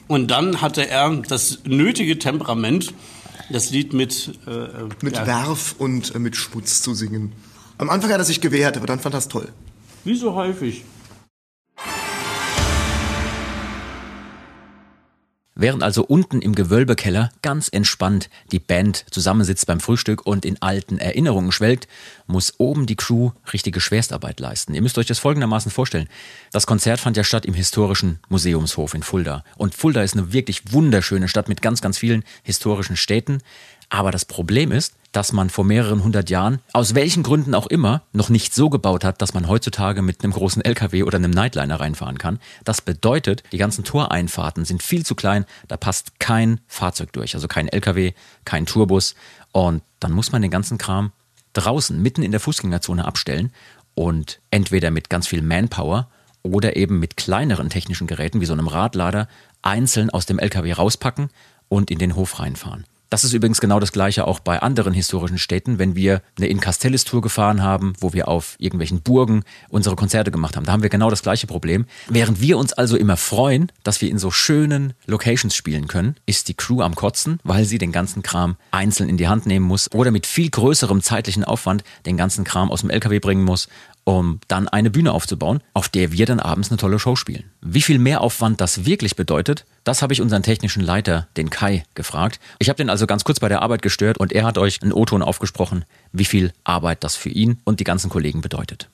und dann hatte er das nötige Temperament, das Lied mit äh, Mit ja, Werf und äh, mit Schmutz zu singen. Am Anfang hat er sich gewehrt, aber dann fand er es toll. wie so häufig. Während also unten im Gewölbekeller ganz entspannt die Band zusammensitzt beim Frühstück und in alten Erinnerungen schwelgt, muss oben die Crew richtige Schwerstarbeit leisten. Ihr müsst euch das folgendermaßen vorstellen. Das Konzert fand ja statt im historischen Museumshof in Fulda. Und Fulda ist eine wirklich wunderschöne Stadt mit ganz, ganz vielen historischen Städten. Aber das Problem ist, dass man vor mehreren hundert Jahren, aus welchen Gründen auch immer, noch nicht so gebaut hat, dass man heutzutage mit einem großen LKW oder einem Nightliner reinfahren kann. Das bedeutet, die ganzen Toreinfahrten sind viel zu klein, da passt kein Fahrzeug durch, also kein LKW, kein Tourbus. Und dann muss man den ganzen Kram draußen, mitten in der Fußgängerzone abstellen und entweder mit ganz viel Manpower oder eben mit kleineren technischen Geräten wie so einem Radlader einzeln aus dem LKW rauspacken und in den Hof reinfahren. Das ist übrigens genau das gleiche auch bei anderen historischen Städten, wenn wir eine In Castellis Tour gefahren haben, wo wir auf irgendwelchen Burgen unsere Konzerte gemacht haben. Da haben wir genau das gleiche Problem. Während wir uns also immer freuen, dass wir in so schönen Locations spielen können, ist die Crew am Kotzen, weil sie den ganzen Kram einzeln in die Hand nehmen muss oder mit viel größerem zeitlichen Aufwand den ganzen Kram aus dem LKW bringen muss um dann eine Bühne aufzubauen, auf der wir dann abends eine tolle Show spielen. Wie viel Mehraufwand das wirklich bedeutet, das habe ich unseren technischen Leiter, den Kai, gefragt. Ich habe den also ganz kurz bei der Arbeit gestört und er hat euch einen O-Ton aufgesprochen, wie viel Arbeit das für ihn und die ganzen Kollegen bedeutet.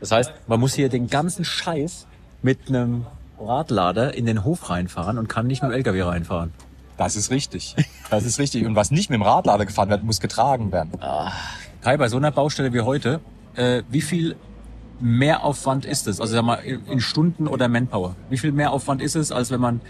Das heißt, man muss hier den ganzen Scheiß mit einem Radlader in den Hof reinfahren und kann nicht mit dem LKW reinfahren. Das ist richtig. Das ist richtig. Und was nicht mit dem Radlader gefahren wird, muss getragen werden. Kai, bei so einer Baustelle wie heute, äh, wie viel Mehraufwand ist es? Also sag mal, in Stunden oder Manpower. Wie viel Mehraufwand ist es, als wenn man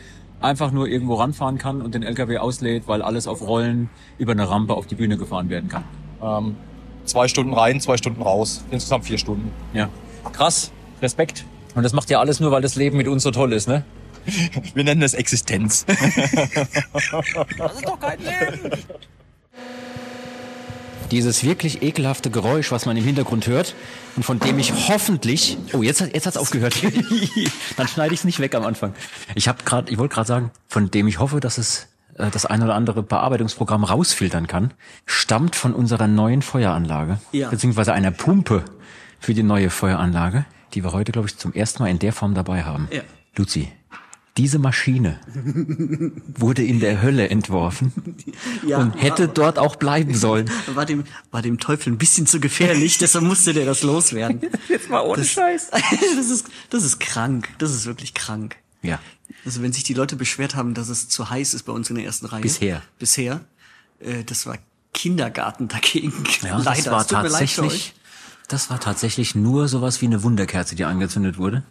einfach nur irgendwo ranfahren kann und den LKW auslädt, weil alles auf Rollen über eine Rampe auf die Bühne gefahren werden kann? Ähm, zwei Stunden rein, zwei Stunden raus. Insgesamt vier Stunden. Ja. Krass. Respekt. Und das macht ja alles nur, weil das Leben mit uns so toll ist, ne? [LAUGHS] Wir nennen [LAUGHS] das Existenz. Dieses wirklich ekelhafte Geräusch, was man im Hintergrund hört und von dem ich hoffentlich, oh jetzt hat jetzt hat's aufgehört, [LAUGHS] dann schneide ich es nicht weg am Anfang. Ich habe gerade, ich wollte gerade sagen, von dem ich hoffe, dass es äh, das ein oder andere Bearbeitungsprogramm rausfiltern kann, stammt von unserer neuen Feueranlage Ja. beziehungsweise einer Pumpe für die neue Feueranlage, die wir heute glaube ich zum ersten Mal in der Form dabei haben. Ja. Luzi, diese Maschine wurde in der Hölle entworfen Ja, und hätte dort auch bleiben sollen. [LAUGHS] war dem, war dem Teufel ein bisschen zu gefährlich, deshalb musste der das loswerden. [LAUGHS] Jetzt mal ohne das, Scheiß. [LAUGHS] Das ist, das ist krank. Das ist wirklich krank. Ja. Also wenn sich die Leute beschwert haben, dass es zu heiß ist bei uns in der ersten Reihe. Bisher. Bisher. Äh, das war Kindergarten dagegen. Ja, Leider. das war tatsächlich, das war tatsächlich nur sowas wie eine Wunderkerze, die angezündet wurde.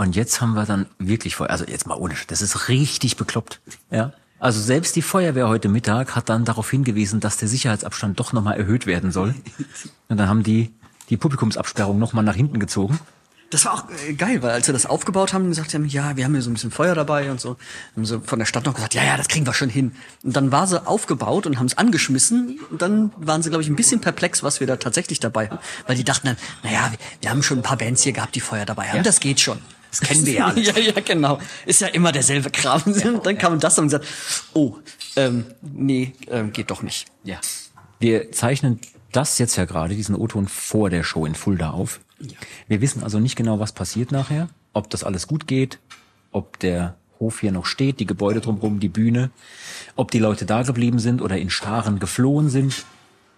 Und jetzt haben wir dann wirklich Feuer. Also jetzt mal ohne, das ist richtig bekloppt. Ja. Also selbst die Feuerwehr heute Mittag hat dann darauf hingewiesen, dass der Sicherheitsabstand doch nochmal erhöht werden soll. Und dann haben die die Publikumsabsperrung nochmal nach hinten gezogen. Das war auch äh, geil, weil als wir das aufgebaut haben, gesagt haben, ja, wir haben hier so ein bisschen Feuer dabei und so, haben sie von der Stadt noch gesagt, ja, ja, das kriegen wir schon hin. Und dann war sie aufgebaut und haben es angeschmissen und dann waren sie, glaube ich, ein bisschen perplex, was wir da tatsächlich dabei haben, weil die dachten dann, naja, wir, wir haben schon ein paar Bands hier gehabt, die Feuer dabei haben, Ja. das geht schon. Das kennen wir ja alles. [LAUGHS] ja, ja, genau. Ist ja immer derselbe Kram. Und [LAUGHS] dann kam das und gesagt, oh, ähm, nee, ähm, geht doch nicht. Ja. Wir zeichnen das jetzt ja gerade, diesen O-Ton vor der Show in Fulda auf. Wir wissen also nicht genau, was passiert nachher, ob das alles gut geht, ob der Hof hier noch steht, die Gebäude drumherum, die Bühne, ob die Leute da geblieben sind oder in Scharen geflohen sind.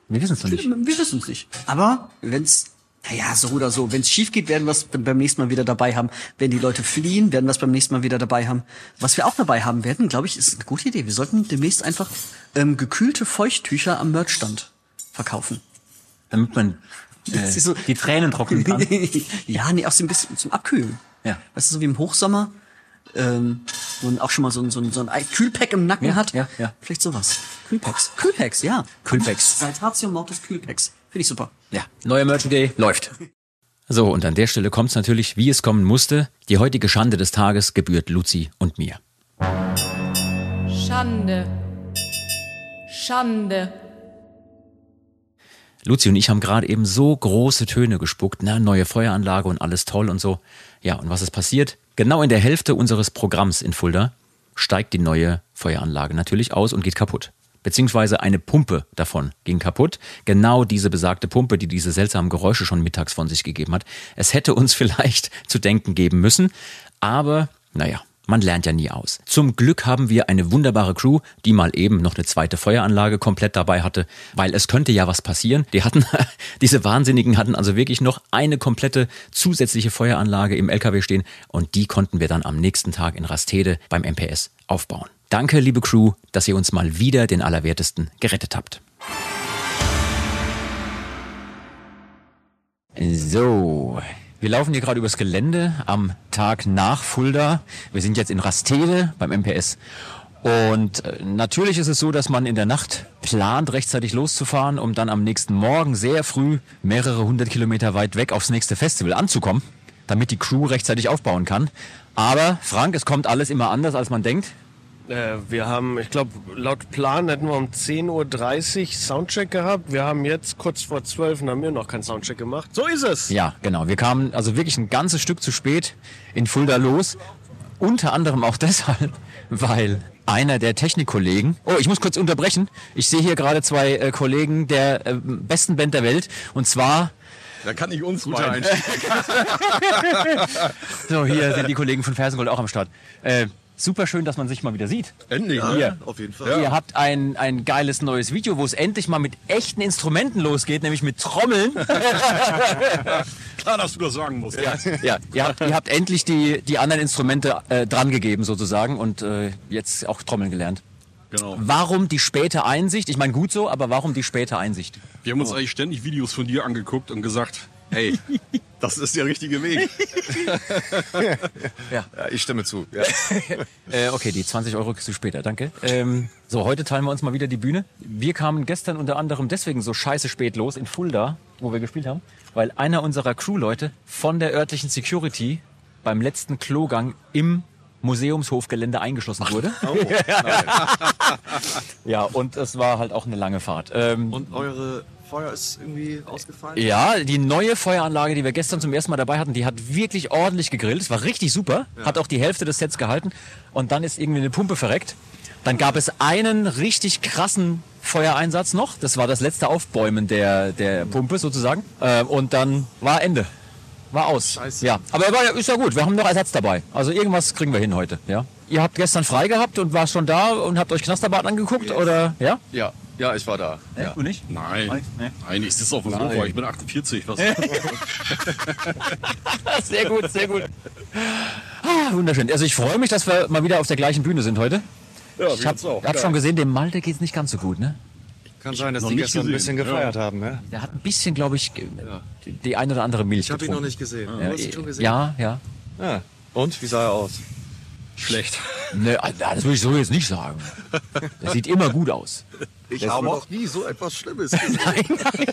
Wir wissen es noch nicht. Wir wissen es nicht. Aber wenn's naja, so oder so. Wenn es schief geht, werden wir es beim nächsten Mal wieder dabei haben. Wenn die Leute fliehen, werden wir es beim nächsten Mal wieder dabei haben. Was wir auch dabei haben werden, glaube ich, ist eine gute Idee. Wir sollten demnächst einfach ähm, gekühlte Feuchttücher am Merchstand verkaufen. Damit man [LAUGHS] äh, so- die Tränen trocknen kann. [LAUGHS] ja, nee, auch so ein bisschen zum Abkühlen. Ja. Weißt du, so wie im Hochsommer, ähm, wo man auch schon mal so ein, so ein, so ein Kühlpack im Nacken Ja, hat. ja, ja. Vielleicht sowas. Kühlpacks. Kühlpacks, ja. Kühlpacks. Saltatio Mortis Kühlpacks. Finde ich super. Ja, neue Merch Day läuft. So, und an der Stelle kommt es natürlich, wie es kommen musste. Die heutige Schande des Tages gebührt Luzi und mir. Schande. Schande. Luzi und ich haben gerade eben so große Töne gespuckt, na, neue Feueranlage und alles toll und so. Ja, und was ist passiert? Genau in der Hälfte unseres Programms in Fulda steigt die neue Feueranlage natürlich aus und geht kaputt. Beziehungsweise eine Pumpe davon ging kaputt. Genau diese besagte Pumpe, die diese seltsamen Geräusche schon mittags von sich gegeben hat. Es hätte [LAUGHS] uns vielleicht zu denken geben müssen, aber naja, man lernt ja nie aus. Zum Glück haben wir eine wunderbare Crew, die mal eben noch eine zweite Feueranlage komplett dabei hatte, weil es könnte ja was passieren. Die hatten, [LAUGHS] diese Wahnsinnigen hatten also wirklich noch eine komplette zusätzliche Feueranlage im LKW stehen und die konnten wir dann am nächsten Tag in Rastede beim MPS aufbauen. Danke, liebe Crew, dass ihr uns mal wieder den Allerwertesten gerettet habt. So, wir laufen hier gerade übers Gelände am Tag nach Fulda. Wir sind jetzt in Rastede beim MPS. Und äh, natürlich ist es so, dass man in der Nacht plant, rechtzeitig loszufahren, um dann am nächsten Morgen sehr früh mehrere hundert Kilometer weit weg aufs nächste Festival anzukommen, damit die Crew rechtzeitig aufbauen kann. Aber Frank, es kommt alles immer anders, als man denkt. Äh, wir haben, ich glaube, laut Plan hätten wir um 10.30 Uhr Soundcheck gehabt. Wir haben jetzt kurz vor 12 und haben wir noch keinen Soundcheck gemacht. So ist es. Ja, genau. Wir kamen also wirklich ein ganzes Stück zu spät in Fulda los. Unter anderem auch [LAUGHS] deshalb, weil einer der Technikkollegen. Oh, ich muss kurz unterbrechen. Ich sehe hier gerade zwei äh, Kollegen der äh, besten Band der Welt. Und zwar Da kann ich uns Guter meinen. [LAUGHS] So, hier sind die Kollegen von Fersengold auch am Start. Äh, super schön, dass man sich mal wieder sieht. Endlich, Ja? Auf jeden Fall. Ihr habt ein, ein geiles neues Video, wo es endlich mal mit echten Instrumenten losgeht, nämlich mit Trommeln. [LAUGHS] [LAUGHS] Klar, dass du das sagen musst. ja, ja ihr, habt, ihr habt endlich die, die anderen Instrumente äh, drangegeben sozusagen und äh, jetzt auch Trommeln gelernt. Genau. Warum die späte Einsicht? Ich meine gut so, aber warum die späte Einsicht? Wir haben uns eigentlich ständig Videos von dir angeguckt und gesagt, hey, das ist der richtige Weg. [LAUGHS] Ja. Ja, ich stimme zu. Ja. [LAUGHS] Äh, okay, die 20 Euro kriegst du später, danke. Ähm, so, heute teilen wir uns mal wieder die Bühne. Wir kamen gestern unter anderem deswegen so scheiße spät los in Fulda, wo wir gespielt haben, weil einer unserer Crewleute von der örtlichen Security beim letzten Klogang im Museumshofgelände eingeschlossen wurde. [LAUGHS] ja, und es war halt auch eine lange Fahrt. Ähm, Und eure Feuer ist irgendwie ausgefallen? ja, die neue Feueranlage, die wir gestern zum ersten Mal dabei hatten, die hat wirklich ordentlich gegrillt. Es war richtig super. Hat auch die Hälfte des Sets gehalten. Und dann ist irgendwie eine Pumpe verreckt. Dann gab es einen richtig krassen Feuereinsatz noch. Das war das letzte Aufbäumen der, der Pumpe sozusagen. Äh, und dann war Ende. War aus. Scheiße. Ja, aber ist ja gut. Wir haben noch Ersatz dabei. Also irgendwas kriegen wir hin heute. Ja. Ihr habt gestern frei gehabt und war schon da und habt euch Knasterbad angeguckt oder ja? Ja, ja, ich war da. Ja. Du nicht? Nein, nein, ich sitze auf dem Sofa, ich bin 48. Was? [LAUGHS] Sehr gut, sehr gut. Ah, wunderschön. Also ich freue mich, dass wir mal wieder auf der gleichen Bühne sind heute. Ja, Ich habe hab schon gesehen, dem Malte geht's nicht ganz so gut, ne? Kann sein, dass die gestern ein bisschen gefeiert haben. Ja? Der hat ein bisschen, glaube ich, ge- die, eine oder andere Milch Ich habe ihn noch nicht. Ja, schon gesehen? ja, ja. ja. Und, wie sah er aus? Schlecht. Ne, das würde ich so jetzt nicht sagen. Der sieht immer gut aus. Ich habe noch nie so etwas Schlimmes [LAUGHS] gesehen. Nein,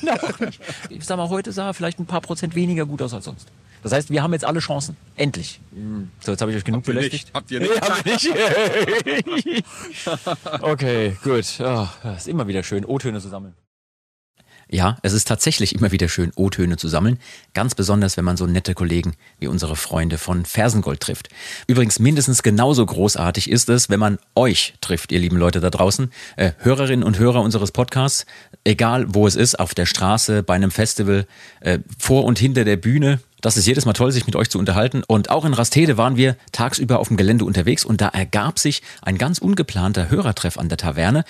nein, auch nicht. Ich sag mal, heute sah er vielleicht ein paar Prozent weniger gut aus als sonst. Das heißt, wir haben jetzt alle Chancen. Endlich. So, jetzt habe ich euch genug ihr belästigt. nicht? Habt ihr nicht? Nee, haben wir nicht. [LAUGHS] [LAUGHS] okay, gut. Ja, ist immer wieder schön, O-Töne zu sammeln. Ja, es ist tatsächlich immer wieder schön, O-Töne zu sammeln. Ganz besonders, wenn man so nette Kollegen wie unsere Freunde von Fersengold trifft. Übrigens mindestens genauso großartig ist es, wenn man euch trifft, ihr lieben Leute da draußen, äh, Hörerinnen und Hörer unseres Podcasts, egal wo es ist, auf der Straße, bei einem Festival, äh, vor und hinter der Bühne. Das ist jedes Mal toll, sich mit euch zu unterhalten. Und auch in Rastede waren wir tagsüber auf dem Gelände unterwegs und da ergab sich ein ganz ungeplanter Hörertreff an der Taverne.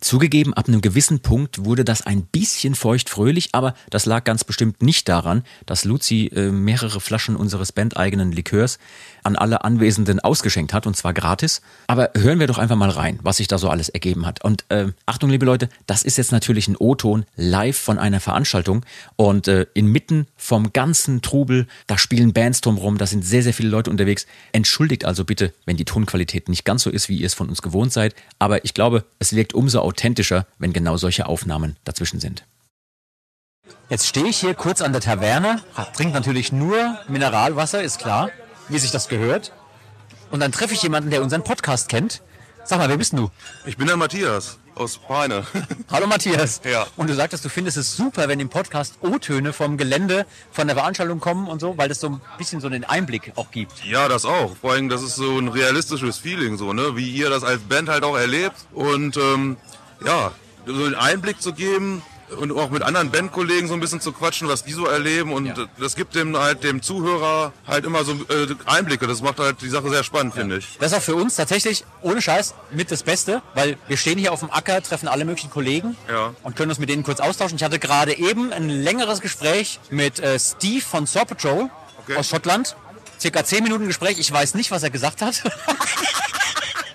Zugegeben, ab einem gewissen Punkt wurde das ein bisschen feuchtfröhlich, aber das lag ganz bestimmt nicht daran, dass Luzi äh, mehrere Flaschen unseres bandeigenen Likörs an alle Anwesenden ausgeschenkt hat und zwar gratis. Aber hören wir doch einfach mal rein, was sich da so alles ergeben hat. Und äh, Achtung, liebe Leute, das ist jetzt natürlich ein O-Ton live von einer Veranstaltung und äh, inmitten vom ganzen Trubel, da spielen Bands drumherum, da sind sehr, sehr viele Leute unterwegs. Entschuldigt also bitte, wenn die Tonqualität nicht ganz so ist, wie ihr es von uns gewohnt seid. Aber ich glaube, es wirkt umso authentischer, wenn genau solche Aufnahmen dazwischen sind. Jetzt stehe ich hier kurz an der Taverne, trinke natürlich nur Mineralwasser, ist klar, wie sich das gehört. Und dann treffe ich jemanden, der unseren Podcast kennt. Sag mal, wer bist du? Ich bin der Matthias aus Peine. [LAUGHS] Hallo Matthias. Ja. Und du sagtest, du findest es super, wenn im Podcast O-Töne vom Gelände, von der Veranstaltung kommen und so, weil das so ein bisschen so einen Einblick auch gibt. Ja, das auch. Vor allem, das ist so ein realistisches Feeling, so, ne? Wie ihr das als Band halt auch erlebt. Und ähm, ja, so einen Einblick zu geben und auch mit anderen Bandkollegen so ein bisschen zu quatschen, was die so erleben. Und das gibt dem halt dem Zuhörer halt immer so äh, Einblicke. Das macht halt die Sache sehr spannend, finde ich. Das ist auch für uns tatsächlich, ohne Scheiß, mit das Beste, weil wir stehen hier auf dem Acker, treffen alle möglichen Kollegen Ja. und können uns mit denen kurz austauschen. Ich hatte gerade eben ein längeres Gespräch mit äh, Steve von Saw Patrol Okay. aus Schottland. Circa 10 Minuten Gespräch. Ich weiß nicht, was er gesagt hat.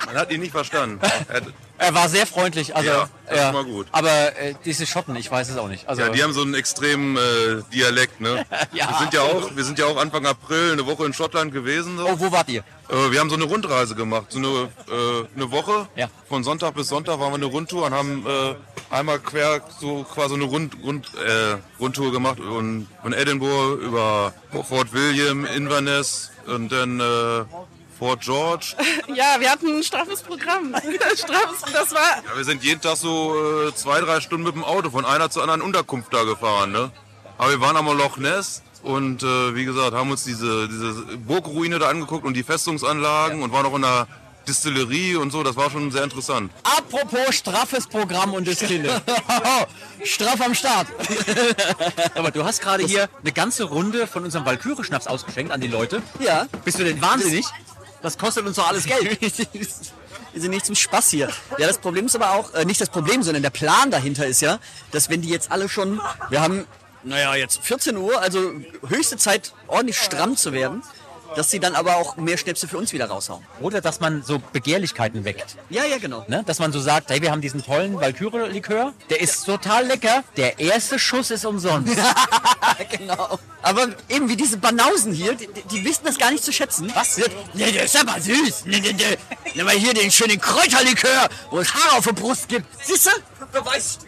Man hat ihn nicht verstanden. [LAUGHS] Er- war sehr freundlich. Also, Ja, das ist mal gut. Aber äh, diese Schotten, ich weiß es auch nicht. Also, Ja, die haben so einen extremen äh, Dialekt, ne? [LAUGHS] Ja. Wir sind ja auch, wir sind ja auch Anfang April eine Woche in Schottland gewesen. So. oh, wo wart ihr? Äh, wir haben so eine Rundreise gemacht, so eine, äh, eine Woche. Ja. Von Sonntag bis Sonntag waren wir eine Rundtour und haben äh, einmal quer so quasi eine Rund, Rund, äh, Rundtour gemacht und von Edinburgh über Fort William, Inverness und dann Fort George. [LAUGHS] Ja, wir hatten ein straffes Programm. [LAUGHS] straffes, das war Ja, wir sind jeden Tag so äh, zwei, drei Stunden mit dem Auto von einer zur anderen Unterkunft da gefahren. Ne? Aber wir waren am Loch Ness und äh, wie gesagt, haben uns diese, diese Burgruine da angeguckt und die Festungsanlagen und waren auch in einer Distillerie und so, das war schon sehr interessant. Apropos straffes Programm und Distille. [LAUGHS] Straff am Start. Aber du hast gerade hier eine ganze Runde von unserem Walküre-Schnaps ausgeschenkt an die Leute. Ja. Bist du denn wahnsinnig? Das kostet uns doch alles Geld. [LAUGHS] Wir sind nicht zum Spaß hier. Ja, das Problem ist aber auch, äh, nicht das Problem, sondern der Plan dahinter ist ja, dass wenn die jetzt alle schon, wir haben, naja, jetzt 14 Uhr, also höchste Zeit, ordentlich stramm zu werden, dass sie dann aber auch mehr Schnäpse für uns wieder raushauen. Oder dass man so Begehrlichkeiten weckt. Ja, ja, genau. Ne? Dass man so sagt, hey, wir haben diesen tollen Walküre-Likör, der ist total lecker. Der erste Schuss ist umsonst. [LAUGHS] genau. Aber eben wie diese Banausen hier, die, die- die wissen das gar nicht zu schätzen. Was? Ne, der ist aber süß. Ne, ne, ne. Nimm mal hier den schönen Kräuterlikör, wo es Haare auf der Brust gibt. Siehst du? Beweis.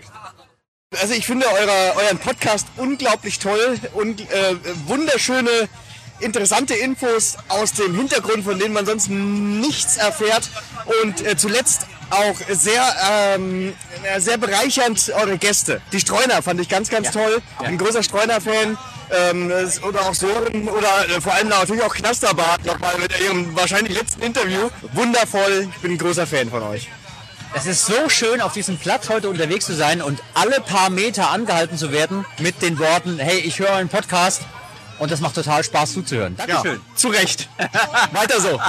Also ich finde eure, euren Podcast unglaublich toll und äh, wunderschöne, interessante Infos aus dem Hintergrund, von denen man sonst nichts erfährt. Und äh, zuletzt auch sehr, ähm, äh, sehr bereichernd eure Gäste. Die Streuner fand ich ganz, ganz toll. Ja. Ein großer Streuner-Fan. Ähm, oder auch Sören oder äh, vor allem natürlich auch Knasterbart nochmal mit ihrem wahrscheinlich letzten Interview. Wundervoll. Ich bin ein großer Fan von euch. Es ist so schön, auf diesem Platz heute unterwegs zu sein und alle paar Meter angehalten zu werden mit den Worten, hey, ich höre einen Podcast und das macht total Spaß zuzuhören. Dankeschön. Ja, zu Recht. [LAUGHS] Weiter so.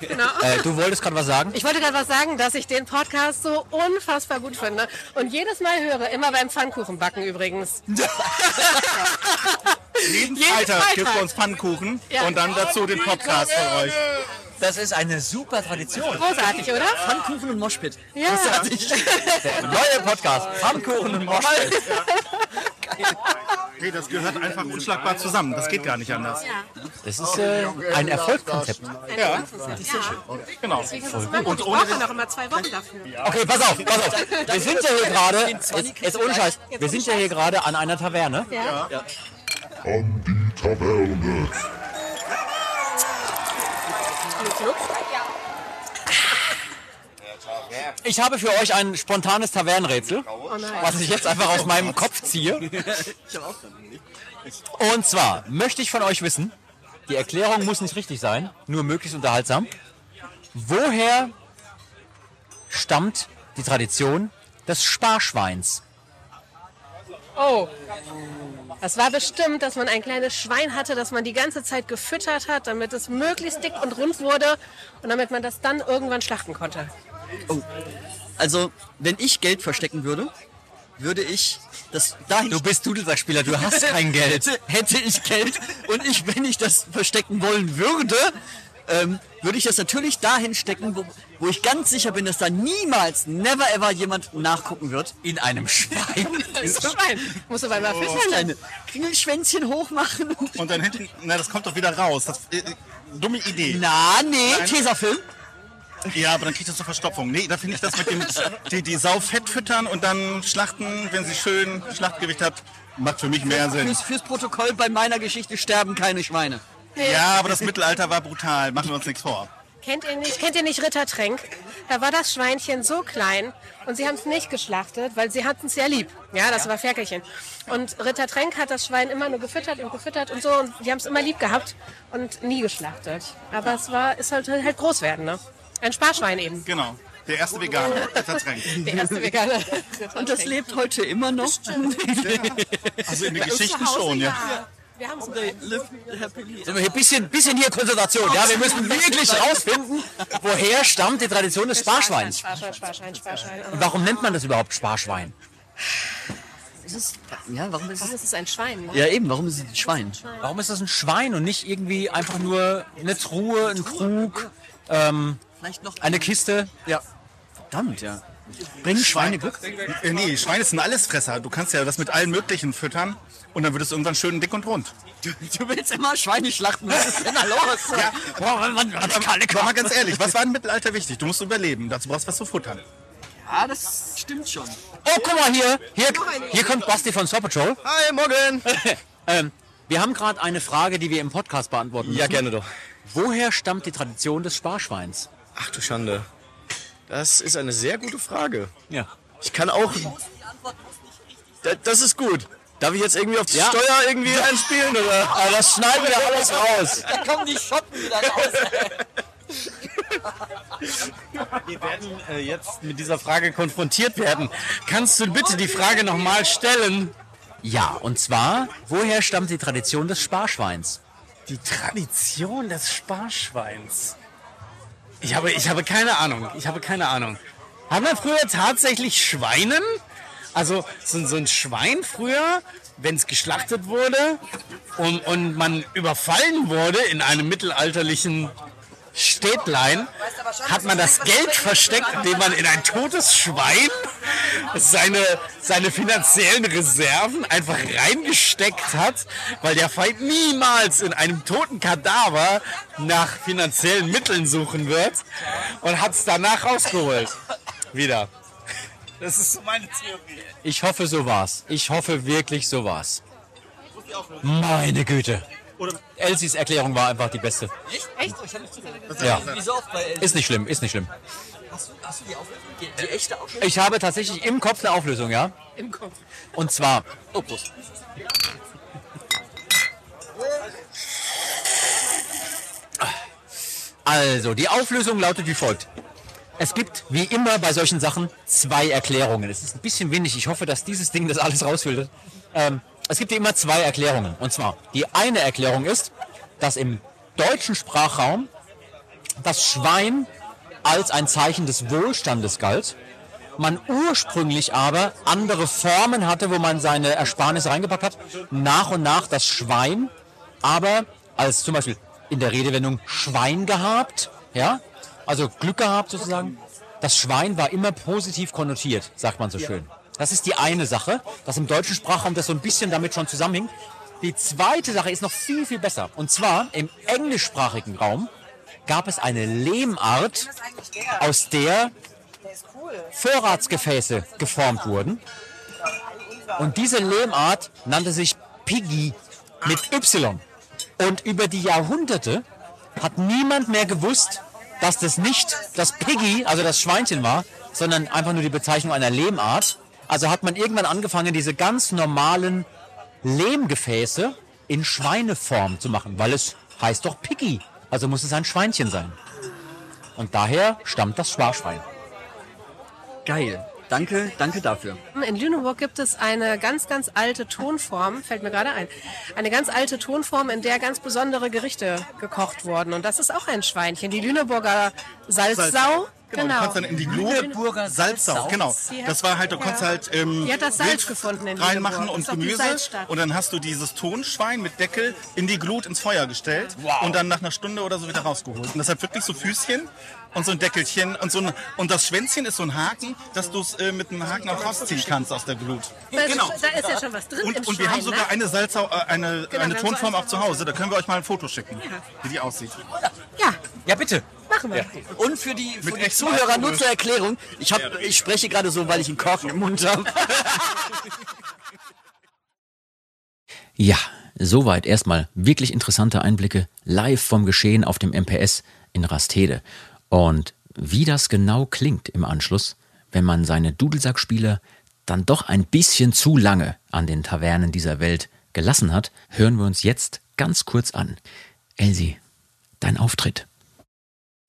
Genau. Äh, du wolltest gerade was sagen? Ich wollte gerade was sagen, dass ich den Podcast so unfassbar gut finde und jedes Mal höre, immer beim Pfannkuchenbacken übrigens. [LAUGHS] Jeden Jeden Freitag Freitag. gibt uns Pannkuchen Ja. und dann dazu den Podcast von euch. Das ist eine super Tradition. Großartig, oder? Pfannkuchen und Moshpit. Ja. Großartig. Der neue Podcast, Pfannkuchen und Moschel. [LAUGHS] Nee, das gehört einfach unschlagbar zusammen. Das geht gar nicht anders. Das ist äh, ein Erfolgskonzept. Ja. Genau. Deswegen ist es immer gut. Und Ich ohne brauche den- noch immer zwei Wochen dafür. Okay, pass auf, pass auf. [LAUGHS] Wir sind ja hier gerade, jetzt, jetzt ohne Scheiß, wir sind ja hier gerade an einer Taverne. Ja. An die Taverne. Ich habe für euch ein spontanes Tavernenrätsel, nein. was ich jetzt einfach aus meinem Kopf ziehe. [LAUGHS] Und zwar möchte ich von euch wissen, die Erklärung muss nicht richtig sein, nur möglichst unterhaltsam. Woher stammt die Tradition des Sparschweins? Oh, das war bestimmt, dass man ein kleines Schwein hatte, das man die ganze Zeit gefüttert hat, damit es möglichst dick und rund wurde und damit man das dann irgendwann schlachten konnte. Also, wenn ich Geld verstecken würde, würde ich das dahin. Du bist Dudelsackspieler, du hast kein [LAUGHS] Geld. hätte, hätte ich Geld und ich, wenn ich das verstecken wollen würde, ähm, würde ich das natürlich dahin stecken, wo, wo ich ganz sicher bin, dass da niemals, never ever jemand nachgucken wird. In einem Schwein. Das ist ein Schwein. Musst du bei mal kleine Kringelschwänzchen hochmachen. Und dann hinten, na, das kommt doch wieder raus. Das, äh, äh, dumme Idee. Na, nee, Nein. Tesafilm. Ja, aber dann kriegt das zur Verstopfung. Nee, da finde ich das mit dem, die, die Sau fett füttern und dann schlachten, wenn sie schön Schlachtgewicht hat, macht für mich mehr Sinn. Fürs, fürs Protokoll, bei meiner Geschichte sterben keine Schweine. Ja, aber das Mittelalter war brutal. Machen wir uns nichts vor. Kennt ihr nicht, kennt ihr nicht Ritter Tränk? Da war das Schweinchen so klein und sie haben es nicht geschlachtet, weil sie hatten es ja lieb. Ja, das war Ferkelchen. Und Ritter Tränk hat das Schwein immer nur gefüttert und gefüttert und so und die haben es immer lieb gehabt und nie geschlachtet. Aber es war, es sollte halt groß werden, ne? Ein Sparschwein eben. Genau. Der erste Veganer. Verdrängt. Der erste Veganer. Und das lebt heute immer noch. [LAUGHS] Also in den Geschichten schon, ja. Wir haben es So, ein bisschen, bisschen hier Konzentration. Ja, wir müssen wirklich rausfinden, woher stammt die Tradition des Sparschweins. Sparschwein, Sparschwein, Sparschwein. Und warum nennt man das überhaupt Sparschwein? Ist ja, warum ist Warum es? ist es ein Schwein? Ne? Ja, eben, warum ist es ein Schwein? Warum ist das ein Schwein und nicht irgendwie einfach nur eine Truhe, ein Krug, ähm, Vielleicht noch eine Kiste? Ja. Verdammt, ja. Bringen Schweine Glück? Äh, Nee, Schweine sind Allesfresser. Du kannst ja das mit allen möglichen füttern und dann wird es irgendwann schön dick und rund. Du, du willst immer Schweine schlachten. Was ist denn da los? Ja. Boah, man, man, man, Aber, aber mal ganz ehrlich, was war im Mittelalter wichtig? Du musst überleben. Dazu brauchst du was zu futtern. ja, das stimmt schon. Oh, guck mal hier. Hier, hier kommt Basti von Saw Patrol. Hi, morgen. [LAUGHS] ähm, wir haben gerade eine Frage, die wir im Podcast beantworten müssen. Ja, gerne doch. Woher stammt die Tradition des Sparschweins? Ach du Schande. Das ist eine sehr gute Frage. Ja. Ich kann auch. Da- Das ist gut. Darf ich jetzt irgendwie auf die Ja. Steuer irgendwie einspielen? Oder? Aber das schneiden wir alles raus. Da kommen die Schotten wieder raus. Wir werden äh, jetzt mit dieser Frage konfrontiert werden. Kannst du bitte die Frage nochmal stellen? Ja, und zwar, woher stammt die Tradition des Sparschweins? Die Tradition des Sparschweins. Ich habe, ich habe keine Ahnung. Ich habe keine Ahnung. Haben wir früher tatsächlich Schweinen? Also so, so ein Schwein früher, wenn es geschlachtet wurde und, und man überfallen wurde in einem mittelalterlichen Städtlein, hat man das Geld versteckt, indem man in ein totes Schwein seine, seine finanziellen Reserven einfach reingesteckt hat, weil der Feind niemals in einem toten Kadaver nach finanziellen Mitteln suchen wird und hat es danach rausgeholt. Wieder. Das ist so meine Theorie. Ich hoffe, so war's. Ich hoffe wirklich, so war's. Meine Güte. Elsies Erklärung war einfach die beste. Echt? Echt? Ich hab nicht Ja. Wie so oft bei Ist nicht schlimm, ist nicht schlimm. Hast du, hast du die, Auflösung? Die, die echte Auflösung? Ich habe tatsächlich im Kopf eine Auflösung, ja? Im Kopf. Und zwar, Oh, Prost. also, die Auflösung lautet wie folgt. Es gibt, wie immer bei solchen Sachen, zwei Erklärungen. Es ist ein bisschen wenig. Ich hoffe, dass dieses Ding das alles rausfiltert. Ähm, es gibt wie immer zwei Erklärungen. Und zwar, die eine Erklärung ist, dass im deutschen Sprachraum das Schwein als ein Zeichen des Wohlstandes galt. Man ursprünglich aber andere Formen hatte, wo man seine Ersparnisse reingepackt hat. Nach und nach das Schwein, aber als zum Beispiel in der Redewendung Schwein gehabt, ja, also Glück gehabt sozusagen. Das Schwein war immer positiv konnotiert, sagt man so schön. Das ist die eine Sache, dass im deutschen Sprachraum das so ein bisschen damit schon zusammenhängt. Die zweite Sache ist noch viel, viel besser. Und zwar im englischsprachigen Raum gab es eine Lehmart, aus der Vorratsgefäße geformt wurden. Und diese Lehmart nannte sich Piggy mit Y. Und über die Jahrhunderte hat niemand mehr gewusst, dass das nicht das Piggy, also das Schweinchen war, sondern einfach nur die Bezeichnung einer Lehmart. Also hat man irgendwann angefangen, diese ganz normalen Lehmgefäße in Schweineform zu machen, weil es heißt doch Piggy. Also muss es ein Schweinchen sein. Und daher stammt das Sparschwein. Geil. Danke, danke dafür. In Lüneburg gibt es eine ganz, ganz alte Tonform, fällt mir gerade ein, eine ganz alte Tonform, in der ganz besondere Gerichte gekocht wurden. Und das ist auch ein Schweinchen, die Lüneburger Salzsau. Genau, du kannst dann in die Glut Lüneburger Salzsau, genau. Die Das war halt, du konntest halt ähm, Die hat das Salz Wild gefunden in reinmachen Lüneburg. und Gemüse. Und dann hast du dieses Tonschwein mit Deckel in die Glut ins Feuer gestellt und dann nach einer Stunde oder so wieder rausgeholt. Und das hat wirklich so Füßchen und so ein Deckelchen und so ein, und das Schwänzchen ist so ein Haken, dass du es äh, mit einem Haken auch rausziehen kannst aus der Glut. Da ist, da ist ja schon was drin im Und, und wir haben sogar ne? eine Salzau, äh, eine, Genau, eine so Tonform auch zu Hause. Da können wir euch mal ein Foto schicken, wie die aussieht. Ja. Ja, bitte. Machen wir. Und für die, für Mit die Zuhörer Alkohol. nur zur Erklärung, ich, hab, ich spreche gerade so, weil ich einen Korken im Mund habe. [LAUGHS] Ja, soweit erstmal wirklich interessante Einblicke live vom Geschehen auf dem MPS in Rastede. Und wie das genau klingt im Anschluss, wenn man seine Dudelsackspieler dann doch ein bisschen zu lange an den Tavernen dieser Welt gelassen hat, hören wir uns jetzt ganz kurz an. Elsie, dein Auftritt.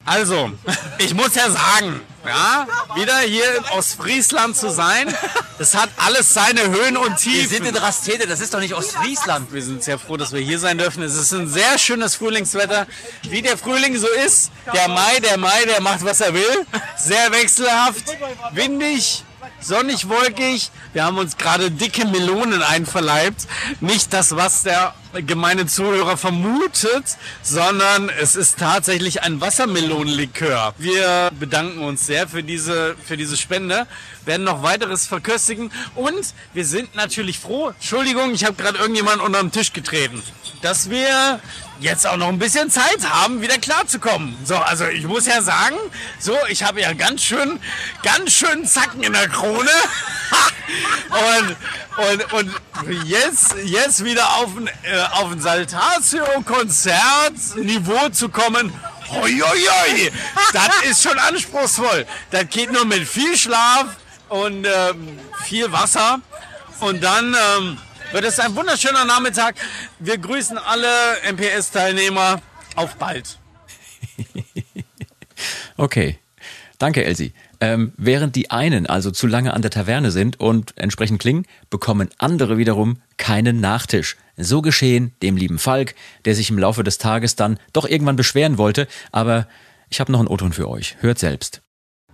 Also, ich muss ja sagen, ja, wieder hier in Ostfriesland zu sein, das hat alles seine Höhen und Tiefen. Wir sind in Rastede, das ist doch nicht Ostfriesland. Wir sind sehr froh, dass wir hier sein dürfen. Es ist ein sehr schönes Frühlingswetter. Wie der Frühling so ist, der Mai, der Mai, der macht, was er will. Sehr wechselhaft, windig, sonnig, wolkig. Wir haben uns gerade dicke Melonen einverleibt. Nicht das, was der gemeine Zuhörer vermutet, sondern es ist tatsächlich ein Wassermelonenlikör. Wir bedanken uns sehr für diese, für diese Spende, werden noch weiteres verköstigen und wir sind natürlich froh, Entschuldigung, ich habe gerade irgendjemanden unter den Tisch getreten, dass wir jetzt auch noch ein bisschen Zeit haben, wieder klarzukommen. So, also ich muss ja sagen, so, ich habe ja ganz schön, ganz schön Zacken in der Krone. [LAUGHS] und, und, und jetzt, jetzt wieder auf ein, äh, auf ein Saltatio-Konzert-Niveau zu kommen, hoi, hoi, hoi, das ist schon anspruchsvoll. Das geht nur mit viel Schlaf und ähm, viel Wasser. Und dann ähm, Wird es ein wunderschöner Nachmittag. Wir grüßen alle MPS-Teilnehmer. Auf bald. [LAUGHS] Okay. Danke, Elsie. Ähm, während die einen also zu lange an der Taverne sind und entsprechend klingen, bekommen andere wiederum keinen Nachtisch. So geschehen dem lieben Falk, der sich im Laufe des Tages dann doch irgendwann beschweren wollte, aber ich habe noch einen O-Ton für euch. Hört selbst.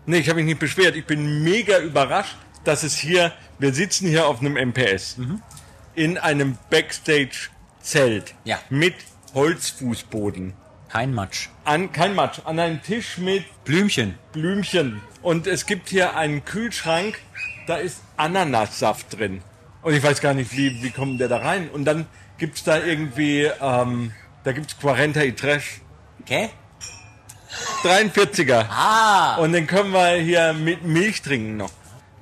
Nee, ich habe mich nicht beschwert. Ich bin mega überrascht, dass es hier, wir sitzen hier auf einem MPS, in einem Backstage-Zelt Ja. mit Holzfußboden. Kein Matsch. An, kein Matsch. An einem Tisch mit Blümchen. Blümchen. Und es gibt hier einen Kühlschrank, da ist Ananassaft drin. Und ich weiß gar nicht, wie, wie kommt der da rein? Und dann gibt's da irgendwie, ähm, da gibt's 40 y Trash. Okay. 43er. Ah. Und den können wir hier mit Milch trinken noch.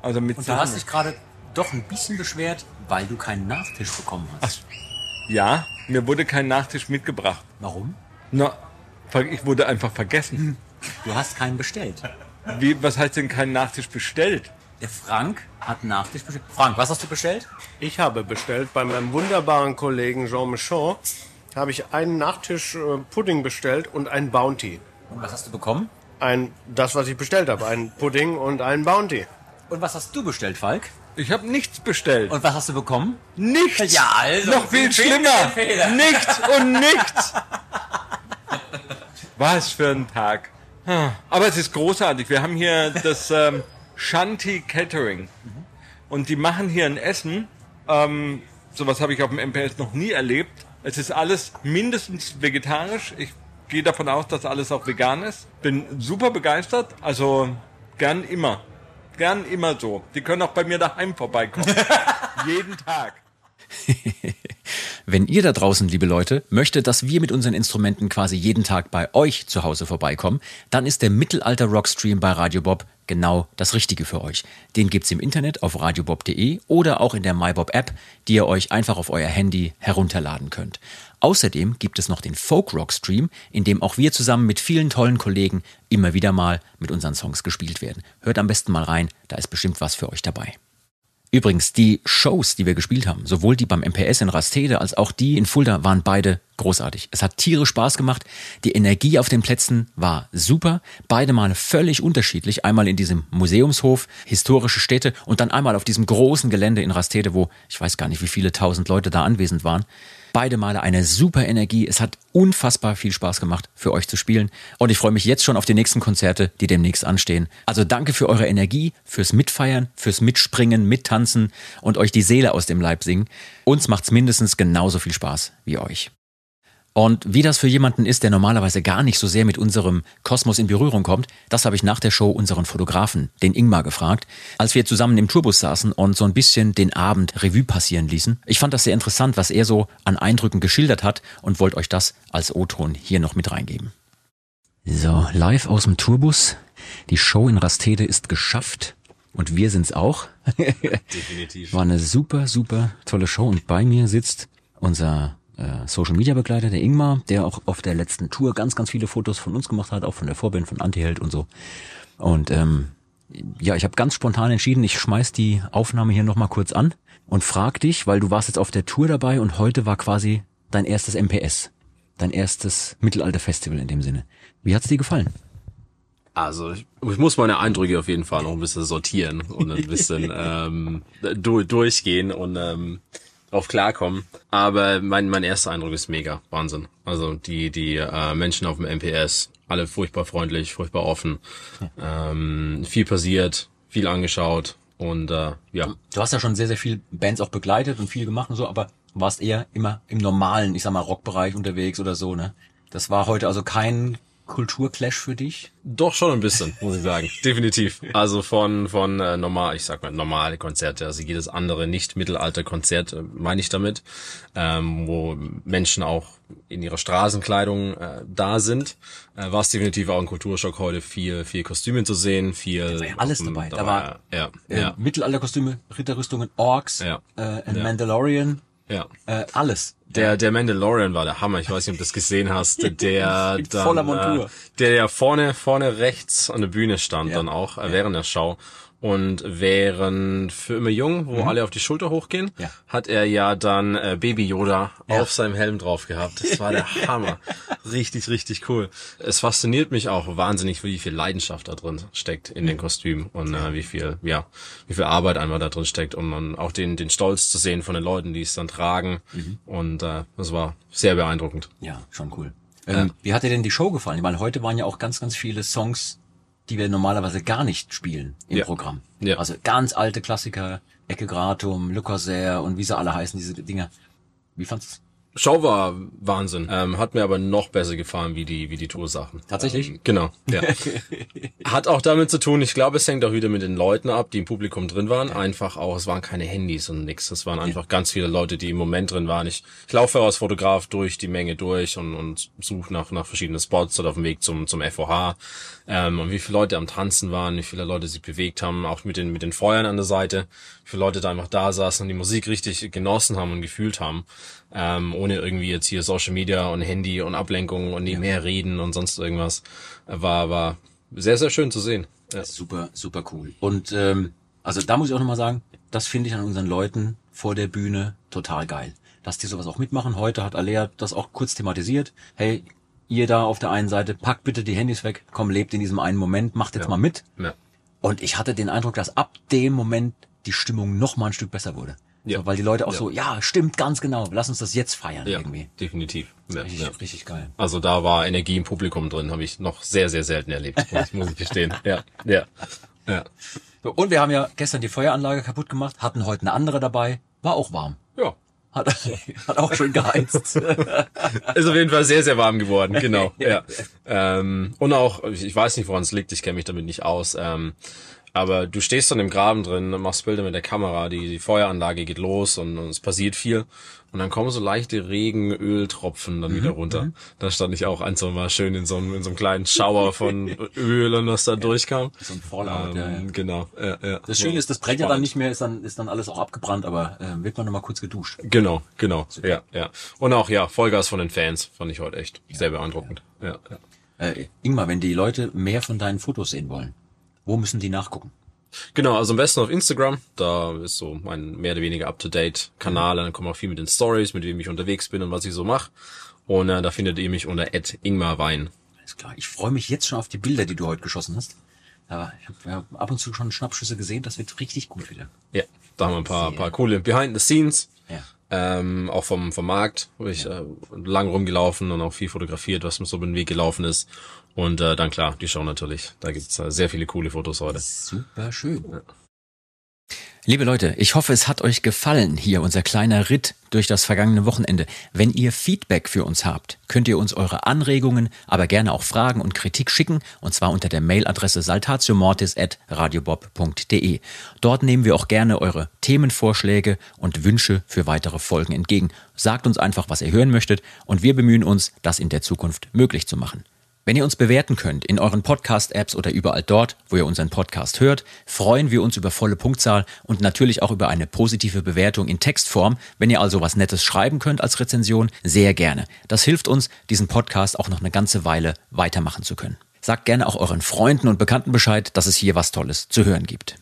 Also mit Und du hast dich gerade doch ein bisschen beschwert, weil du keinen Nachtisch bekommen hast. Ja, mir wurde kein Nachtisch mitgebracht. Warum? Na, ich wurde einfach vergessen. Du hast keinen bestellt. Wie, was heißt denn keinen Nachtisch bestellt? Der Frank hat einen Nachtisch bestellt. Frank, was hast du bestellt? Ich habe bestellt bei meinem wunderbaren Kollegen Jean Michon habe ich einen Nachtisch äh, Pudding bestellt und ein Bounty. Und was hast du bekommen? Ein, das, was ich bestellt habe, ein Pudding und ein Bounty. Und was hast du bestellt, Falk? Ich habe nichts bestellt. Und was hast du bekommen? Nichts. Ja, also. Noch viel schlimmer. Nichts und nichts. Was für ein Tag. Aber es ist großartig. Wir haben hier das ähm, Shanti Catering. Und die machen hier ein Essen. Ähm, sowas habe ich auf dem MPS noch nie erlebt. Es ist alles mindestens vegetarisch. Ich gehe davon aus, dass alles auch vegan ist. Bin super begeistert. Also gern immer. Gern immer so. Die können auch bei mir daheim vorbeikommen. [LAUGHS] Jeden Tag. [LAUGHS] Wenn ihr da draußen, liebe Leute, möchtet, dass wir mit unseren Instrumenten quasi jeden Tag bei euch zu Hause vorbeikommen, dann ist der Mittelalter Rockstream bei Radio Bob genau das Richtige für euch. Den gibt's im Internet auf radiobob.de oder auch in der MyBob App, die ihr euch einfach auf euer Handy herunterladen könnt. Außerdem gibt es noch den Folk Rock Stream, in dem auch wir zusammen mit vielen tollen Kollegen immer wieder mal mit unseren Songs gespielt werden. Hört am besten mal rein, da ist bestimmt was für euch dabei. Übrigens, die Shows, die wir gespielt haben, sowohl die beim MPS in Rastede als auch die in Fulda, waren beide großartig. Es hat tierisch Spaß gemacht. Die Energie auf den Plätzen war super. Beide Male völlig unterschiedlich. Einmal in diesem Museumshof, historische Städte und dann einmal auf diesem großen Gelände in Rastede, wo ich weiß gar nicht, wie viele tausend Leute da anwesend waren. Beide Male eine super Energie. Es hat unfassbar viel Spaß gemacht, für euch zu spielen. Und ich freue mich jetzt schon auf die nächsten Konzerte, die demnächst anstehen. Also danke für eure Energie, fürs Mitfeiern, fürs Mitspringen, Mittanzen und euch die Seele aus dem Leib singen. Uns macht's mindestens genauso viel Spaß wie euch. Und wie das für jemanden ist, der normalerweise gar nicht so sehr mit unserem Kosmos in Berührung kommt, das habe ich nach der Show unseren Fotografen, den Ingmar, gefragt, als wir zusammen im Tourbus saßen und so ein bisschen den Abend Revue passieren ließen. Ich fand das sehr interessant, was er so an Eindrücken geschildert hat und wollte euch das als O-Ton hier noch mit reingeben. So, live aus dem Tourbus. Die Show in Rastede ist geschafft. Und wir sind's auch. [LAUGHS] Definitiv. War eine super, super tolle Show. Und bei mir sitzt unser äh, Social Media Begleiter, der Ingmar, der auch auf der letzten Tour ganz, ganz viele Fotos von uns gemacht hat, auch von der Vorband von Antiheld und so. Und ähm, ja, ich habe ganz spontan entschieden, ich schmeiß die Aufnahme hier nochmal kurz an und frag dich, weil du warst jetzt auf der Tour dabei und heute war quasi dein erstes MPS, dein erstes Mittelalter-Festival in dem Sinne. Wie hat's dir gefallen? Also ich, ich muss meine Eindrücke auf jeden Fall noch ein bisschen sortieren und ein bisschen [LAUGHS] ähm, du, durchgehen und ähm, drauf klarkommen. Aber mein, mein erster Eindruck ist mega. Wahnsinn. Also die, die äh, Menschen auf dem MPS, alle furchtbar freundlich, furchtbar offen. Ähm, viel passiert, viel angeschaut und äh, ja. Du hast ja schon sehr, sehr viel Bands auch begleitet und viel gemacht und so, aber warst eher immer im normalen, ich sag mal, Rockbereich unterwegs oder so, ne? Das war heute also kein Kulturclash für dich? Doch schon ein bisschen, muss ich sagen. [LAUGHS] Definitiv. Also von von äh, normal, ich sag mal normale Konzerte, also jedes andere nicht Mittelalter Konzert äh, meine ich damit, ähm, wo Menschen auch in ihrer Straßenkleidung äh, da sind, äh, war es definitiv auch ein Kulturschock heute viel viel Kostüme zu sehen, viel Da war ja alles dabei. Da, war ja äh, ja Mittelalterkostüme, Ritterrüstungen, Orks, Ja. äh, ein Ja. Mandalorian, ja äh, alles. Der, der Mandalorian war der Hammer. Ich weiß nicht, ob du das gesehen hast. [LAUGHS] Der dann, voller Montur. Äh, der ja vorne, vorne rechts an der Bühne stand dann auch, äh, während der Show. Und während für immer jung, wo Mhm. alle auf die Schulter hochgehen, Ja. hat er ja dann äh, Baby Yoda Ja. auf seinem Helm drauf gehabt. Das war der [LAUGHS] Hammer. Richtig, richtig cool. Es fasziniert mich auch wahnsinnig, wie viel Leidenschaft da drin steckt in den Kostümen und äh, wie viel, ja, wie viel Arbeit einmal da drin steckt und man auch den, den Stolz zu sehen von den Leuten, die es dann tragen. Mhm. Und äh, das war sehr beeindruckend. Ja, schon cool. Ähm, wie hat dir denn die Show gefallen? Weil heute waren ja auch ganz, ganz viele Songs, die wir normalerweise gar nicht spielen im Ja. Programm. Ja. Also ganz alte Klassiker, Ecke Gratum, Lucaser und wie sie alle heißen, diese Dinger. Wie fandest Show war Wahnsinn. Ähm, hat mir aber noch besser gefallen wie die, wie die Toursachen. Tatsächlich? Ähm, genau, ja. [LAUGHS] Hat auch damit zu tun, ich glaube, es hängt auch wieder mit den Leuten ab, die im Publikum drin waren. Einfach auch, es waren keine Handys und nix. Es waren einfach ganz viele Leute, die im Moment drin waren. Ich, ich laufe als Fotograf durch die Menge durch und, und suche nach, nach verschiedenen Spots oder auf dem Weg zum, zum FOH. Ähm, und wie viele Leute am Tanzen waren, wie viele Leute sich bewegt haben, auch mit den, mit den Feuern an der Seite. Wie viele Leute da einfach da saßen und die Musik richtig genossen haben und gefühlt haben. Ähm, ohne irgendwie jetzt hier Social Media und Handy und Ablenkung und nie mehr reden und sonst irgendwas. War, war sehr, sehr schön zu sehen. Ja. Super, super cool. Und ähm, also da muss ich auch nochmal sagen, das finde ich an unseren Leuten vor der Bühne total geil. Dass die sowas auch mitmachen. Heute hat Alea das auch kurz thematisiert. Hey, ihr da auf der einen Seite, packt bitte die Handys weg, komm, lebt in diesem einen Moment, macht jetzt mal mit. Ja. Und ich hatte den Eindruck, dass ab dem Moment die Stimmung noch mal ein Stück besser wurde. Ja. So, weil die Leute auch Ja. so, ja, stimmt ganz genau, lass uns das jetzt feiern Ja, irgendwie. definitiv. Ja, Richtig, ja. richtig geil. Also da war Energie im Publikum drin, habe ich noch sehr, sehr selten erlebt, muss, muss ich gestehen. [LAUGHS] Ja, ja, ja. So, Und wir haben ja gestern die Feueranlage kaputt gemacht, hatten heute eine andere dabei, war auch warm. Ja. Hat, [LAUGHS] hat auch schön geheizt. [LAUGHS] Ist auf jeden Fall sehr, sehr warm geworden, genau. [LAUGHS] ja. Ähm, und auch, ich weiß nicht, woran es liegt, ich kenne mich damit nicht aus. Ähm, aber du stehst dann im Graben drin, machst Bilder mit der Kamera, die, die Feueranlage geht los und, und es passiert viel. Und dann kommen so leichte Regenöltropfen dann wieder runter. Da stand ich auch ein, so mal schön in so einem, in so einem kleinen Schauer von [LAUGHS] Öl und was da durchkam. So ein Fallout, ähm, ja, ja. Genau. Ja, ja. Das Schöne ist, das brennt ja dann nicht mehr, ist dann, ist dann alles auch abgebrannt, aber äh, wird man nochmal kurz geduscht. Genau, genau. Ja, ja. Und auch, ja, Vollgas von den Fans fand ich heute echt sehr beeindruckend. Ja, ja. Äh, Ingmar, wenn die Leute mehr von deinen Fotos sehen wollen, wo müssen die nachgucken? Genau, also am besten auf Instagram. Da ist so mein mehr oder weniger up-to-date Kanal. Dann kommt auch viel mit den Stories, mit wem ich unterwegs bin und was ich so mache. Und äh, da findet ihr mich unter @ingmarwein. Alles klar. Ich freue mich jetzt schon auf die Bilder, die du heute geschossen hast. Aber ich habe hab ab und zu schon Schnappschüsse gesehen, das wird richtig gut wieder. Ja, da haben wir ein paar, paar coole Behind the Scenes. Ja. Ähm, auch vom, vom Markt, wo ich äh, lang rumgelaufen und auch viel fotografiert, was mir so über den Weg gelaufen ist. Und äh, dann klar, die Show natürlich. Da gibt's äh, sehr viele coole Fotos heute. Super schön. Liebe Leute, ich hoffe, es hat euch gefallen, hier unser kleiner Ritt durch das vergangene Wochenende. Wenn ihr Feedback für uns habt, könnt ihr uns eure Anregungen, aber gerne auch Fragen und Kritik schicken, und zwar unter der Mailadresse saltatiomortis.radiobob.de. Dort nehmen wir auch gerne eure Themenvorschläge und Wünsche für weitere Folgen entgegen. Sagt uns einfach, was ihr hören möchtet, und wir bemühen uns, das in der Zukunft möglich zu machen. Wenn ihr uns bewerten könnt in euren Podcast-Apps oder überall dort, wo ihr unseren Podcast hört, freuen wir uns über volle Punktzahl und natürlich auch über eine positive Bewertung in Textform. Wenn ihr also was Nettes schreiben könnt als Rezension, sehr gerne. Das hilft uns, diesen Podcast auch noch eine ganze Weile weitermachen zu können. Sagt gerne auch euren Freunden und Bekannten Bescheid, dass es hier was Tolles zu hören gibt.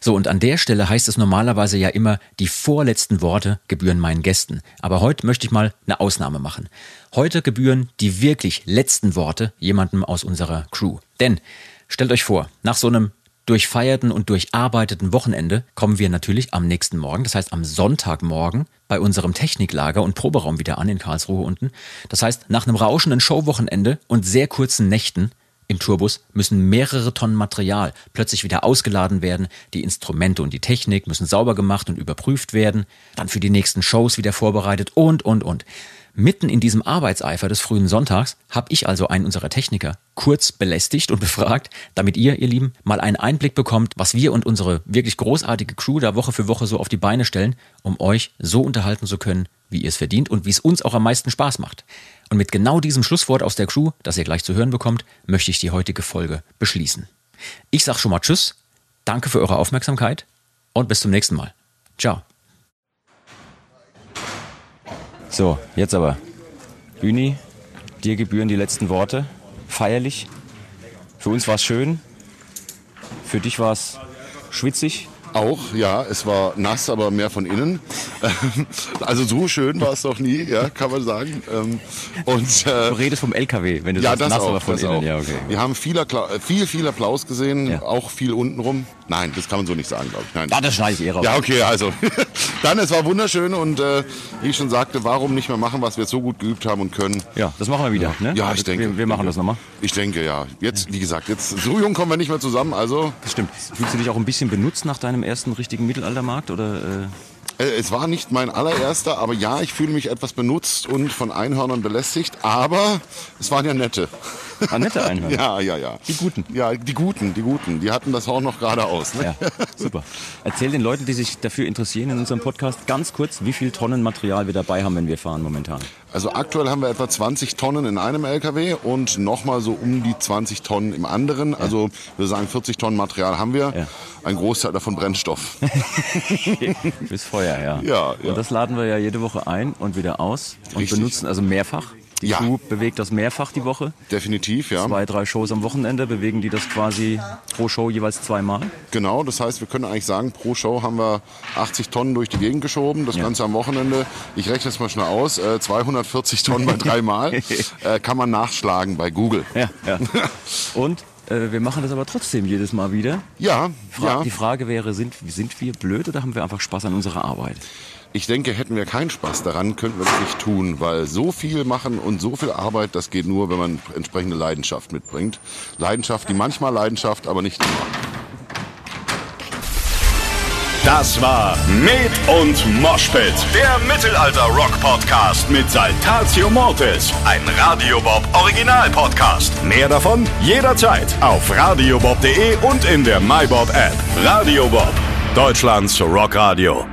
So, und an der Stelle heißt es normalerweise ja immer, die vorletzten Worte gebühren meinen Gästen. Aber heute möchte ich mal eine Ausnahme machen. Heute gebühren die wirklich letzten Worte jemandem aus unserer Crew. Denn, stellt euch vor, nach so einem durchfeierten und durcharbeiteten Wochenende kommen wir natürlich am nächsten Morgen, das heißt am Sonntagmorgen, bei unserem Techniklager und Proberaum wieder an in Karlsruhe unten. Das heißt, nach einem rauschenden Showwochenende und sehr kurzen Nächten im Tourbus müssen mehrere Tonnen Material plötzlich wieder ausgeladen werden. Die Instrumente und die Technik müssen sauber gemacht und überprüft werden, dann für die nächsten Shows wieder vorbereitet und, und, und. Mitten in diesem Arbeitseifer des frühen Sonntags habe ich also einen unserer Techniker kurz belästigt und [LAUGHS] befragt, damit ihr, ihr Lieben, mal einen Einblick bekommt, was wir und unsere wirklich großartige Crew da Woche für Woche so auf die Beine stellen, um euch so unterhalten zu können, wie ihr es verdient und wie es uns auch am meisten Spaß macht. Und mit genau diesem Schlusswort aus der Crew, das ihr gleich zu hören bekommt, möchte ich die heutige Folge beschließen. Ich sag schon mal Tschüss, danke für eure Aufmerksamkeit und bis zum nächsten Mal. Ciao. So, jetzt aber. Bühni, dir gebühren die letzten Worte. Feierlich. Für uns war es schön. Für dich war es schwitzig. Auch, ja, es war nass, aber mehr von innen. [LAUGHS] Also so schön war es doch nie, ja, kann man sagen. Ähm, Und, äh, Du redest vom LKW, wenn du ja, sagst das nass, auch, aber von das innen. auch. Ja, okay. Wir haben viel, viel, viel Applaus gesehen, auch viel untenrum. Nein, das kann man so nicht sagen, glaube ich. Nein. Ah, das schneide ich eh raus. Ja, okay, also. [LAUGHS] Dann, es war wunderschön und äh, wie ich schon sagte, warum nicht mehr machen, was wir so gut geübt haben und können. Ja, das machen wir wieder, ne? Ja, ich denke. Wir, wir machen das nochmal. Ich denke, ja. Jetzt, wie gesagt, jetzt so jung kommen wir nicht mehr zusammen, also. Das stimmt. Fühlst du dich auch ein bisschen benutzt nach deinem ersten richtigen Mittelaltermarkt? Oder, äh? Äh, Es war nicht mein allererster, aber ja, ich fühle mich etwas benutzt und von Einhörnern belästigt, aber es waren ja nette. Ah, nette [LAUGHS] Einhörner? ja, ja, ja. Die guten? Ja, die guten, die guten. Die hatten das Horn noch geradeaus. Ne? Ja, super. Erzähl den Leuten, die sich dafür interessieren in unserem Podcast, ganz kurz, wie viel Tonnen Material wir dabei haben, wenn wir fahren momentan. Also aktuell haben wir etwa 20 Tonnen in einem LKW und nochmal so um die 20 Tonnen im anderen. Also wir sagen 40 Tonnen Material haben wir. Ein Großteil davon Brennstoff. [LAUGHS] Fürs Feuer, ja. Ja, ja. Und das laden wir ja jede Woche ein und wieder aus und Richtig. benutzen also mehrfach. Die Ja. Crew bewegt das mehrfach die Woche. Definitiv, ja. Zwei, drei Shows am Wochenende bewegen die das quasi pro Show jeweils zweimal. Genau, das heißt, wir können eigentlich sagen, pro Show haben wir 80 Tonnen durch die Gegend geschoben. Das Ja. Ganze am Wochenende, ich rechne es mal schnell aus, äh, 240 [LAUGHS] Tonnen bei dreimal. [LAUGHS] äh, kann man nachschlagen bei Google. Ja, ja. [LAUGHS] Und äh, wir machen das aber trotzdem jedes Mal wieder. Ja, Fra ja. Die Frage wäre, sind, sind wir blöd oder haben wir einfach Spaß an unserer Arbeit? Ich denke, hätten wir keinen Spaß daran, könnten wir das nicht tun, weil so viel machen und so viel Arbeit, das geht nur, wenn man entsprechende Leidenschaft mitbringt. Leidenschaft, die manchmal Leidenschaft, aber nicht immer. Das war Med und Moshpit, der Mittelalter-Rock-Podcast mit Saltatio Mortis, ein Radiobob Original-Podcast. Mehr davon jederzeit auf radiobob.de und in der MyBob-App. Radio Bob, Deutschlands Rockradio.